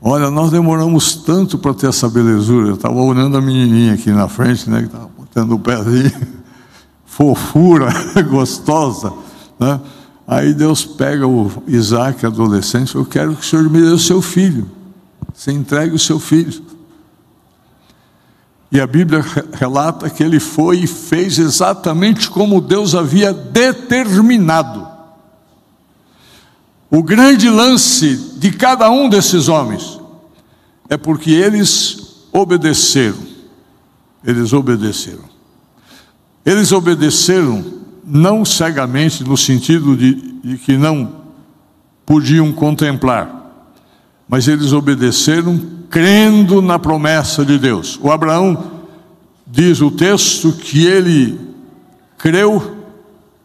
olha, nós demoramos tanto para ter essa belezura. Eu estava olhando a menininha aqui na frente, né, que estava botando o pezinho fofura gostosa. Né? Aí Deus pega o Isaac, adolescente, eu quero que o Senhor me dê o seu filho. Você entregue o seu filho. E a Bíblia relata que ele foi e fez exatamente como Deus havia determinado. O grande lance de cada um desses homens é porque eles obedeceram. Eles obedeceram. Eles obedeceram não cegamente, no sentido de, de que não podiam contemplar, mas eles obedeceram crendo na promessa de Deus. O Abraão diz o texto que ele creu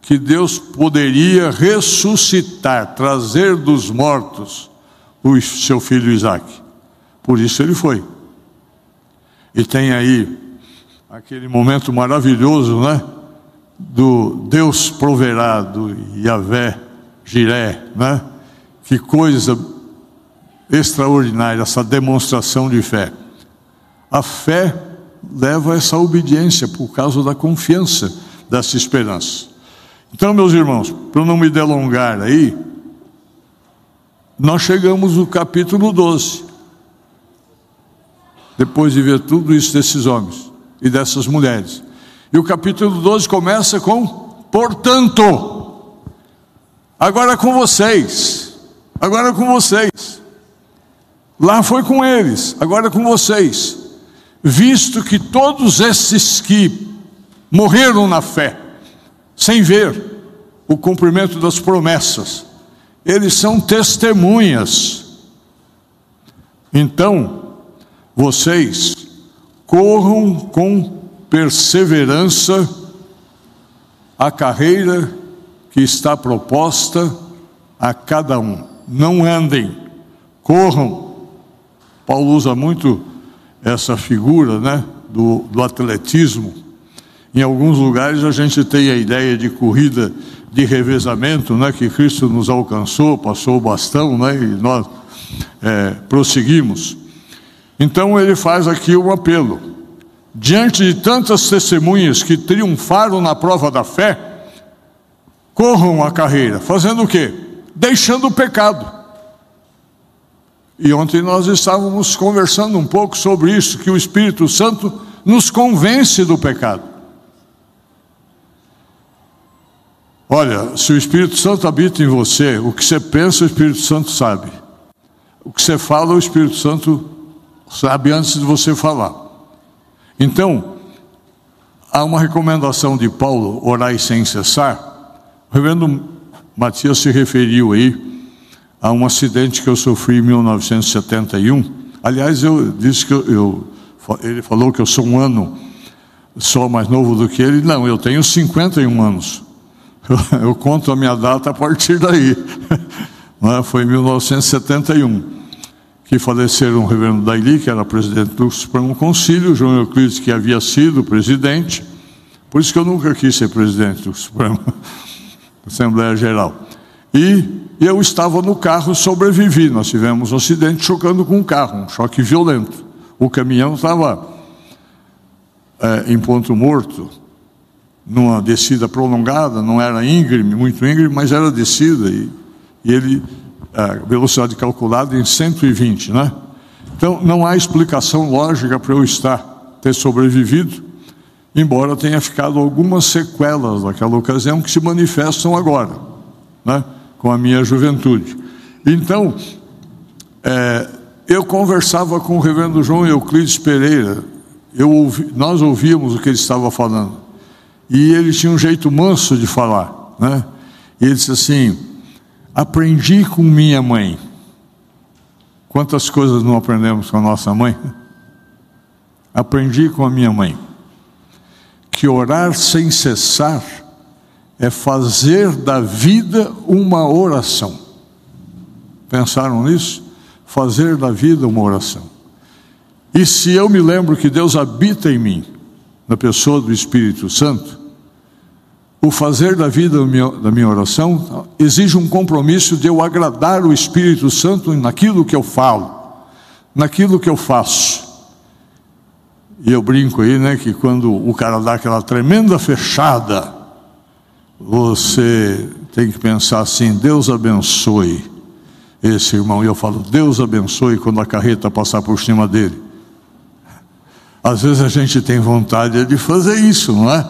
que Deus poderia ressuscitar, trazer dos mortos o seu filho Isaac. Por isso ele foi. E tem aí aquele momento maravilhoso, né? Do Deus proverá, do Yahvé, Jiré, né? Que coisa extraordinária essa demonstração de fé. A fé leva a essa obediência por causa da confiança dessa esperança. Então, meus irmãos, para não me delongar aí, nós chegamos no capítulo 12. Depois de ver tudo isso desses homens e dessas mulheres. E o capítulo 12 começa com: portanto, agora com vocês, agora com vocês. Lá foi com eles, agora com vocês. Visto que todos esses que morreram na fé, sem ver o cumprimento das promessas, eles são testemunhas. Então, vocês corram com perseverança a carreira que está proposta a cada um. Não andem, corram. Paulo usa muito essa figura né, do, do atletismo. Em alguns lugares a gente tem a ideia de corrida de revezamento, né, que Cristo nos alcançou, passou o bastão né, e nós é, prosseguimos. Então ele faz aqui um apelo. Diante de tantas testemunhas que triunfaram na prova da fé, corram a carreira, fazendo o quê? Deixando o pecado. E ontem nós estávamos conversando um pouco sobre isso, que o Espírito Santo nos convence do pecado. Olha, se o Espírito Santo habita em você, o que você pensa, o Espírito Santo sabe. O que você fala, o Espírito Santo sabe antes de você falar. Então, há uma recomendação de Paulo, orar sem cessar. O reverendo Matias se referiu aí a um acidente que eu sofri em 1971. Aliás, eu disse que eu ele falou que eu sou um ano só mais novo do que ele. Não, eu tenho 51 anos. Eu, conto a minha data a partir daí. Foi em 1971 que faleceram o reverendo Daili, que era presidente do Supremo Conselho, João Euclides, que havia sido presidente, por isso que eu nunca quis ser presidente do Supremo Assembleia Geral. E eu estava no carro, sobrevivi. Nós tivemos um acidente chocando com um carro, um choque violento. O caminhão estava é, em ponto morto numa descida prolongada, não era íngreme, muito íngreme, mas era descida e, e ele a velocidade calculada em 120, né? Então não há explicação lógica para eu estar ter sobrevivido, embora tenha ficado algumas sequelas daquela ocasião que se manifestam agora, né? Com a minha juventude. Então é, eu conversava com o reverendo João Euclides Pereira, eu ouvi, nós ouvíamos o que ele estava falando. E ele tinha um jeito manso de falar, né? E ele disse assim: Aprendi com minha mãe. Quantas coisas não aprendemos com a nossa mãe? Aprendi com a minha mãe que orar sem cessar é fazer da vida uma oração. Pensaram nisso? Fazer da vida uma oração. E se eu me lembro que Deus habita em mim, na pessoa do Espírito Santo, o fazer da vida da minha oração exige um compromisso de eu agradar o Espírito Santo naquilo que eu falo, naquilo que eu faço. E eu brinco aí, né, que quando o cara dá aquela tremenda fechada, você tem que pensar assim: Deus abençoe esse irmão. E eu falo: Deus abençoe quando a carreta passar por cima dele. Às vezes a gente tem vontade de fazer isso, não é?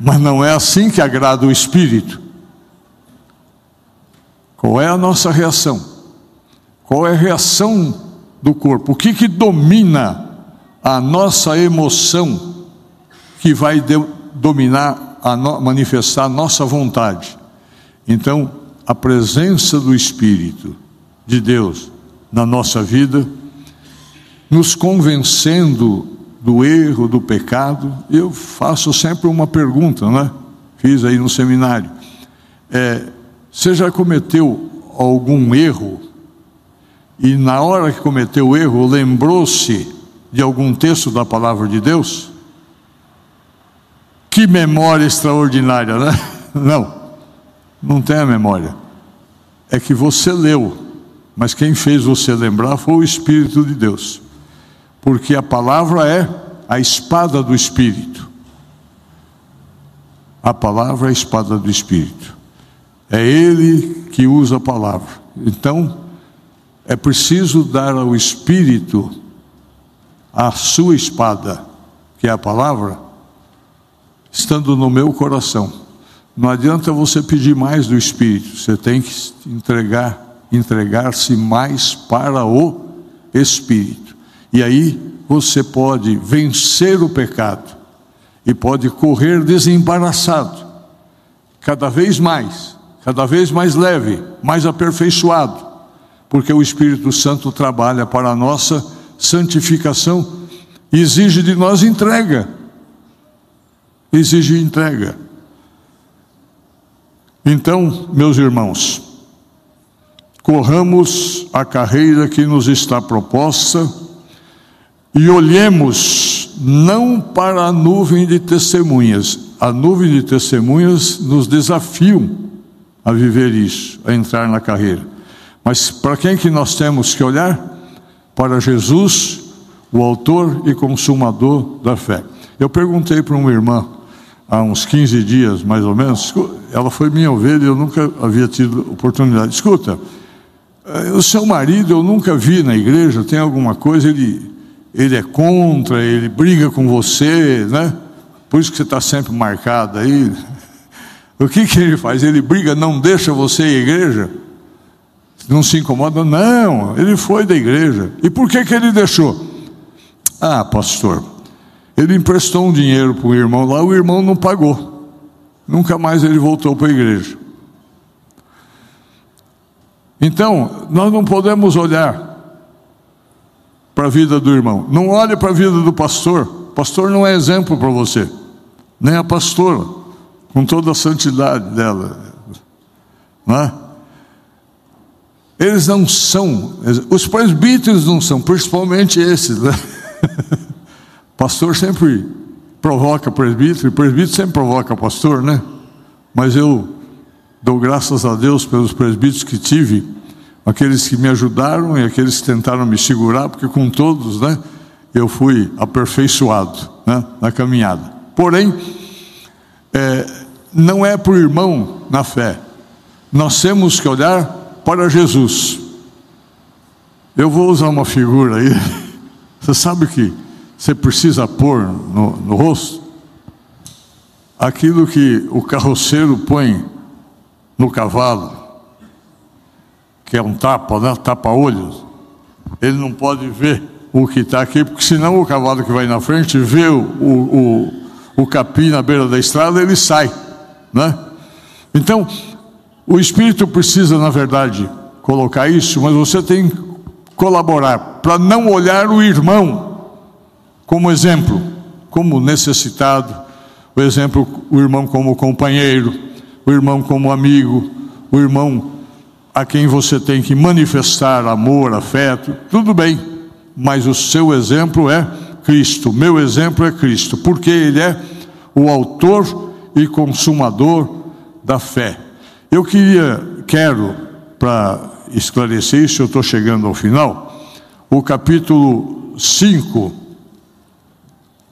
Mas não é assim que agrada o Espírito. Qual é a nossa reação? Qual é a reação do corpo? O que, que domina a nossa emoção que vai de, dominar, a no, manifestar a nossa vontade? Então, a presença do Espírito de Deus na nossa vida nos convencendo do erro, do pecado, eu faço sempre uma pergunta, né? Fiz aí no seminário. É, você já cometeu algum erro e na hora que cometeu o erro lembrou-se de algum texto da palavra de Deus? Que memória extraordinária, né? Não, não tem a memória. É que você leu, mas quem fez você lembrar foi o Espírito de Deus porque a palavra é a espada do Espírito. A palavra é a espada do Espírito. É Ele que usa a palavra. Então, é preciso dar ao Espírito a sua espada, que é a palavra, estando no meu coração. Não adianta você pedir mais do Espírito, você tem que entregar, entregar-se mais para o Espírito. E aí você pode vencer o pecado e pode correr desembaraçado, cada vez mais, cada vez mais leve, mais aperfeiçoado, porque o Espírito Santo trabalha para a nossa santificação e exige de nós entrega. Exige entrega. Então, meus irmãos, corramos a carreira que nos está proposta e olhemos não para a nuvem de testemunhas. A nuvem de testemunhas nos desafiam a viver isso, a entrar na carreira. Mas para quem que nós temos que olhar? Para Jesus, o autor e consumador da fé. Eu perguntei para uma irmã há uns 15 dias, mais ou menos, ela foi minha ovelha, eu nunca havia tido oportunidade. Escuta, eh, o seu marido eu nunca vi na igreja, tem alguma coisa, ele ele é contra, ele briga com você, né? Por isso que você está sempre marcado aí. O que, que ele faz? Ele briga, não deixa você ir à igreja? Não se incomoda? Não, ele foi da igreja. E por que, que ele deixou? Ah, pastor, ele emprestou um dinheiro para o irmão lá, o irmão não pagou. Nunca mais ele voltou para a igreja. Então, nós não podemos olhar para a vida do irmão. Não olhe para a vida do pastor. Pastor não é exemplo para você. Nem a pastora, com toda a santidade dela. Não é? Eles não são, os presbíteros não são, principalmente esses. Né? pastor sempre provoca presbítero, e presbítero sempre provoca pastor, né? Mas eu dou graças a Deus pelos presbíteros que tive aqueles que me ajudaram e aqueles que tentaram me segurar, porque com todos, né, eu fui aperfeiçoado né, na caminhada. Porém, é, não é para o irmão na fé. Nós temos que olhar para Jesus. Eu vou usar uma figura aí. Você sabe que você precisa pôr no, no rosto aquilo que o carroceiro põe no cavalo, que é um tapa, né? tapa-olhos. Ele não pode ver o que está aqui, porque senão o cavalo que vai na frente vê o, o, o, o capim na beira da estrada, ele sai. Né? Então, o Espírito precisa, na verdade, colocar isso, mas você tem que colaborar para não olhar o irmão como exemplo, como necessitado, o exemplo, o irmão como companheiro, o irmão como amigo, o irmão a quem você tem que manifestar amor, afeto, tudo bem, mas o seu exemplo é Cristo, meu exemplo é Cristo, porque Ele é o autor e consumador da fé. Eu queria, quero, para esclarecer isso, eu estou chegando ao final, o capítulo 5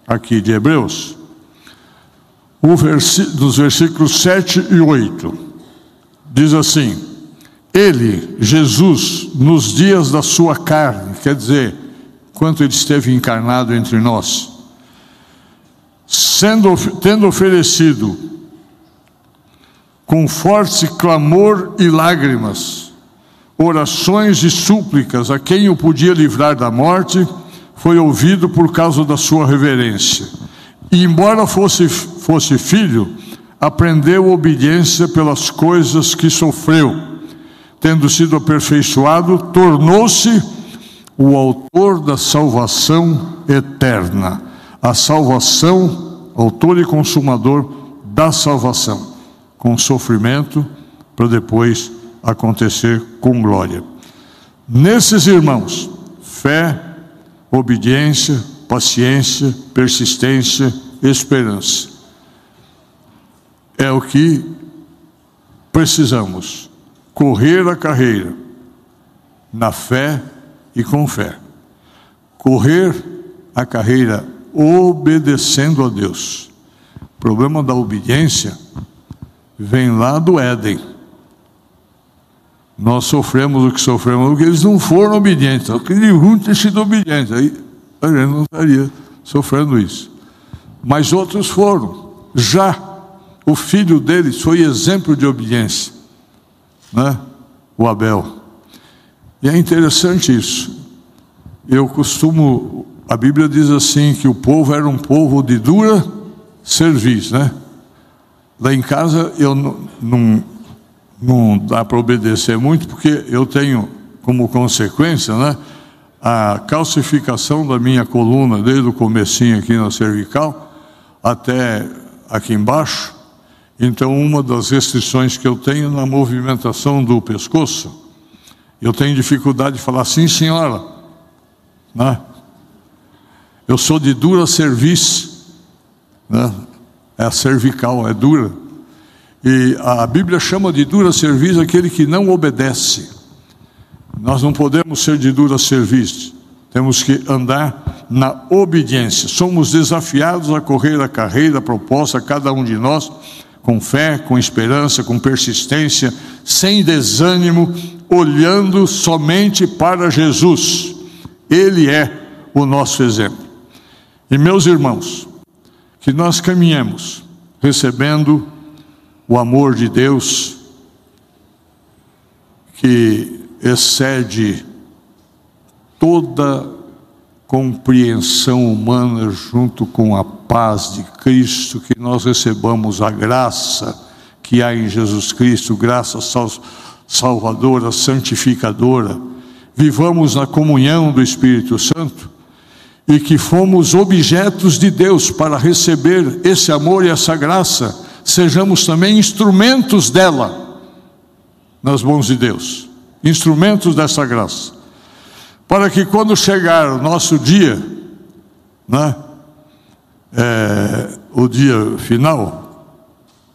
aqui de Hebreus, dos versículos 7 e 8, diz assim: Ele, Jesus, nos dias da sua carne, quer dizer, quanto ele esteve encarnado entre nós, sendo, tendo oferecido com forte clamor e lágrimas, orações e súplicas a quem o podia livrar da morte, foi ouvido por causa da sua reverência. E, embora fosse, fosse filho, aprendeu obediência pelas coisas que sofreu. Tendo sido aperfeiçoado, tornou-se o autor da salvação eterna. A salvação, autor e consumador da salvação com sofrimento, para depois acontecer com glória. Nesses irmãos, fé, obediência, paciência, persistência, esperança. É o que precisamos. Correr a carreira na fé e com fé. Correr a carreira obedecendo a Deus. O problema da obediência vem lá do Éden. Nós sofremos o que sofremos, porque eles não foram obedientes. Que nenhum ter sido obediente. Aí a gente não estaria sofrendo isso. Mas outros foram. Já o filho deles foi exemplo de obediência, né? o Abel. E é interessante isso. Eu costumo, a Bíblia diz assim que o povo era um povo de dura serviço, né? Lá em casa eu não, não, não dá para obedecer muito, porque eu tenho como consequência né, a calcificação da minha coluna, desde o comecinho aqui na cervical até aqui embaixo. Então, uma das restrições que eu tenho na movimentação do pescoço, eu tenho dificuldade de falar sim, senhora. Né? Eu sou de dura serviço. Né? é a cervical, é dura. E a Bíblia chama de dura serviço aquele que não obedece. Nós não podemos ser de dura serviço, temos que andar na obediência. Somos desafiados a correr a carreira proposta, cada um de nós, com fé, com esperança, com persistência, sem desânimo, olhando somente para Jesus. Ele é o nosso exemplo. E meus irmãos, que nós caminhemos recebendo o amor de Deus que excede toda compreensão humana junto com a paz de Cristo, que nós recebamos a graça que há em Jesus Cristo, graça salvadora, santificadora, vivamos na comunhão do Espírito Santo e que fomos objetos de Deus para receber esse amor e essa graça, sejamos também instrumentos dela nas mãos de Deus, instrumentos dessa graça, para que quando chegar o nosso dia, né, é, o dia final,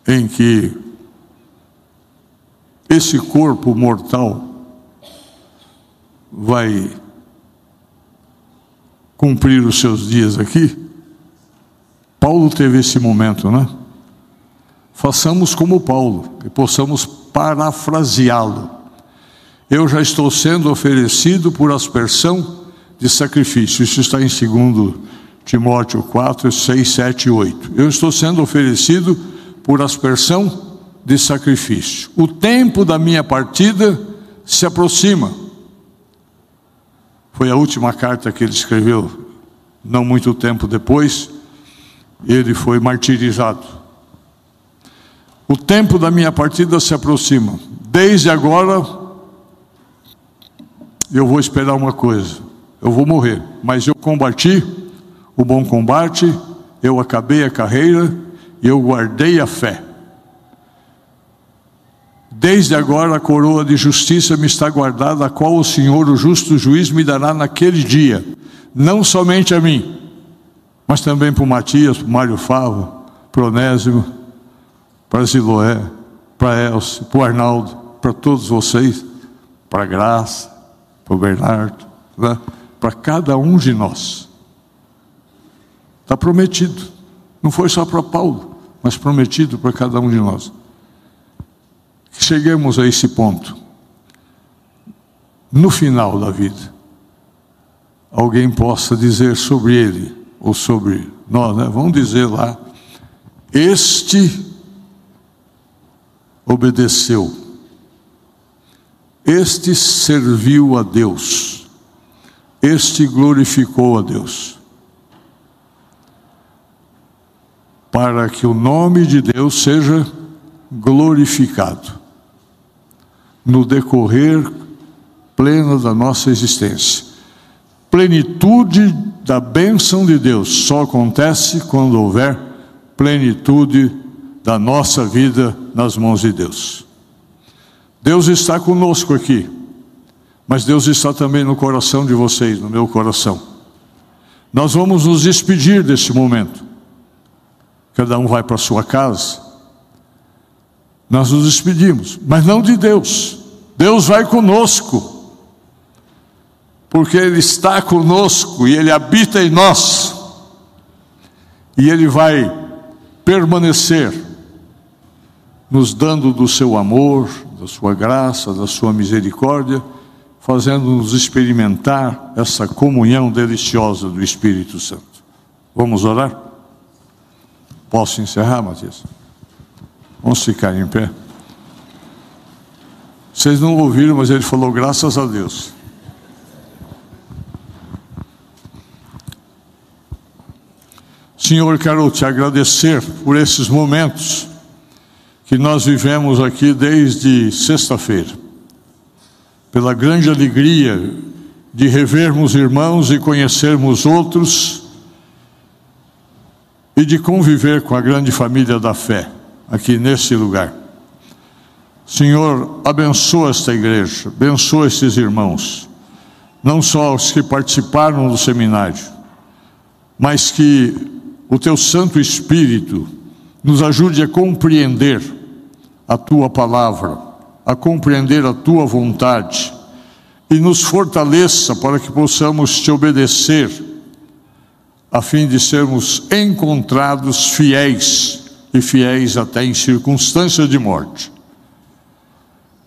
em que esse corpo mortal vai cumprir os seus dias aqui, Paulo teve esse momento, né? façamos como Paulo e possamos parafraseá-lo. Eu já estou sendo oferecido por aspersão de sacrifício. Isso está em 2 Timóteo 4, 6, 7 e 8. Eu estou sendo oferecido por aspersão de sacrifício. O tempo da minha partida se aproxima. Foi a última carta que ele escreveu, não muito tempo depois, ele foi martirizado. O tempo da minha partida se aproxima. Desde agora, eu vou esperar uma coisa: eu vou morrer, mas eu combati o bom combate, eu acabei a carreira e eu guardei a fé. Desde agora a coroa de justiça me está guardada, a qual o Senhor, o justo juiz, me dará naquele dia, não somente a mim, mas também para o Matias, para o Mário Favo, para o Onésimo, para Ziloé, para Elcio, para o Arnaldo, para todos vocês, para a Graça, para o Bernardo, né? para cada um de nós. Está prometido. Não foi só para Paulo, mas prometido para cada um de nós. Que cheguemos a esse ponto. No final da vida, alguém possa dizer sobre ele, ou sobre nós, né? vamos dizer lá, este obedeceu, este serviu a Deus, este glorificou a Deus. Para que o nome de Deus seja glorificado no decorrer pleno da nossa existência. Plenitude da bênção de Deus só acontece quando houver plenitude da nossa vida nas mãos de Deus. Deus está conosco aqui, mas Deus está também no coração de vocês, no meu coração. Nós vamos nos despedir desse momento. Cada um vai para sua casa. Nós nos despedimos, mas não de Deus. Deus vai conosco porque Ele está conosco e Ele habita em nós, e Ele vai permanecer nos dando do seu amor, da sua graça, da sua misericórdia, fazendo-nos experimentar essa comunhão deliciosa do Espírito Santo. Vamos orar? Posso encerrar, Matias? Vamos ficar em pé. Vocês não ouviram, mas ele falou graças a Deus. Senhor, quero te agradecer por esses momentos que nós vivemos aqui desde sexta-feira, pela grande alegria de revermos irmãos e conhecermos outros e de conviver com a grande família da fé aqui nesse lugar. Senhor, abençoa esta igreja, abençoa esses irmãos, não só os que participaram do seminário, mas que o teu Santo Espírito nos ajude a compreender a tua palavra, a compreender a tua vontade e nos fortaleça para que possamos te obedecer, a fim de sermos encontrados fiéis e fiéis até em circunstância de morte.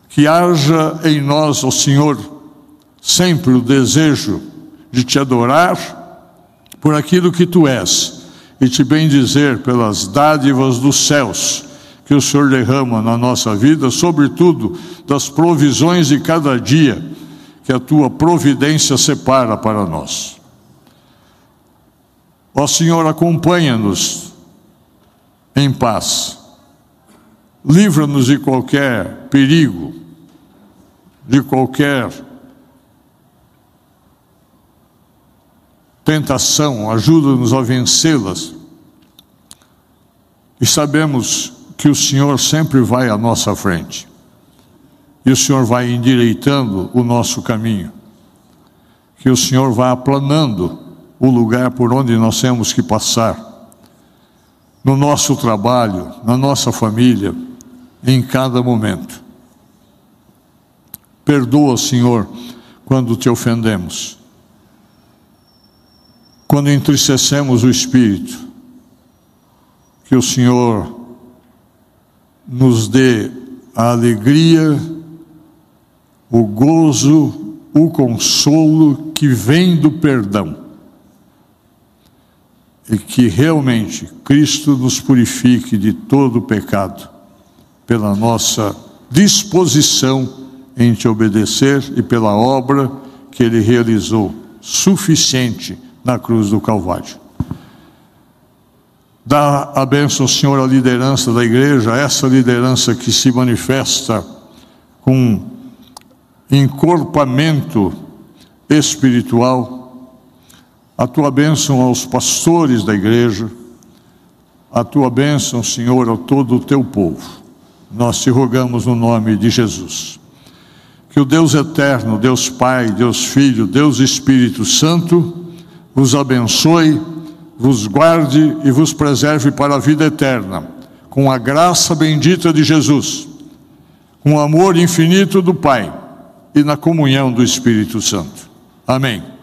Que haja em nós, ó Senhor, sempre o desejo de te adorar por aquilo que tu és e te bendizer pelas dádivas dos céus que o Senhor derrama na nossa vida, sobretudo das provisões de cada dia que a tua providência separa para nós. Ó Senhor, acompanha-nos em paz, livra-nos de qualquer perigo, de qualquer tentação, ajuda-nos a vencê-las. E sabemos que o Senhor sempre vai à nossa frente. E o Senhor vai endireitando o nosso caminho. Que o Senhor vai aplanando o lugar por onde nós temos que passar. No nosso trabalho, na nossa família, em cada momento. Perdoa, Senhor, quando te ofendemos quando entristecemos o espírito, que o Senhor nos dê a alegria, o gozo, o consolo que vem do perdão. E que realmente Cristo nos purifique de todo o pecado, pela nossa disposição em te obedecer e pela obra que ele realizou, suficiente na cruz do Calvário. Dá a bênção, Senhor, à liderança da igreja, essa liderança que se manifesta com encorpamento espiritual. A tua bênção aos pastores da igreja, a tua bênção, Senhor, a todo o teu povo. Nós te rogamos no nome de Jesus. Que o Deus eterno, Deus Pai, Deus Filho, Deus Espírito Santo, vos abençoe, vos guarde e vos preserve para a vida eterna, com a graça bendita de Jesus, com o amor infinito do Pai e na comunhão do Espírito Santo. Amém.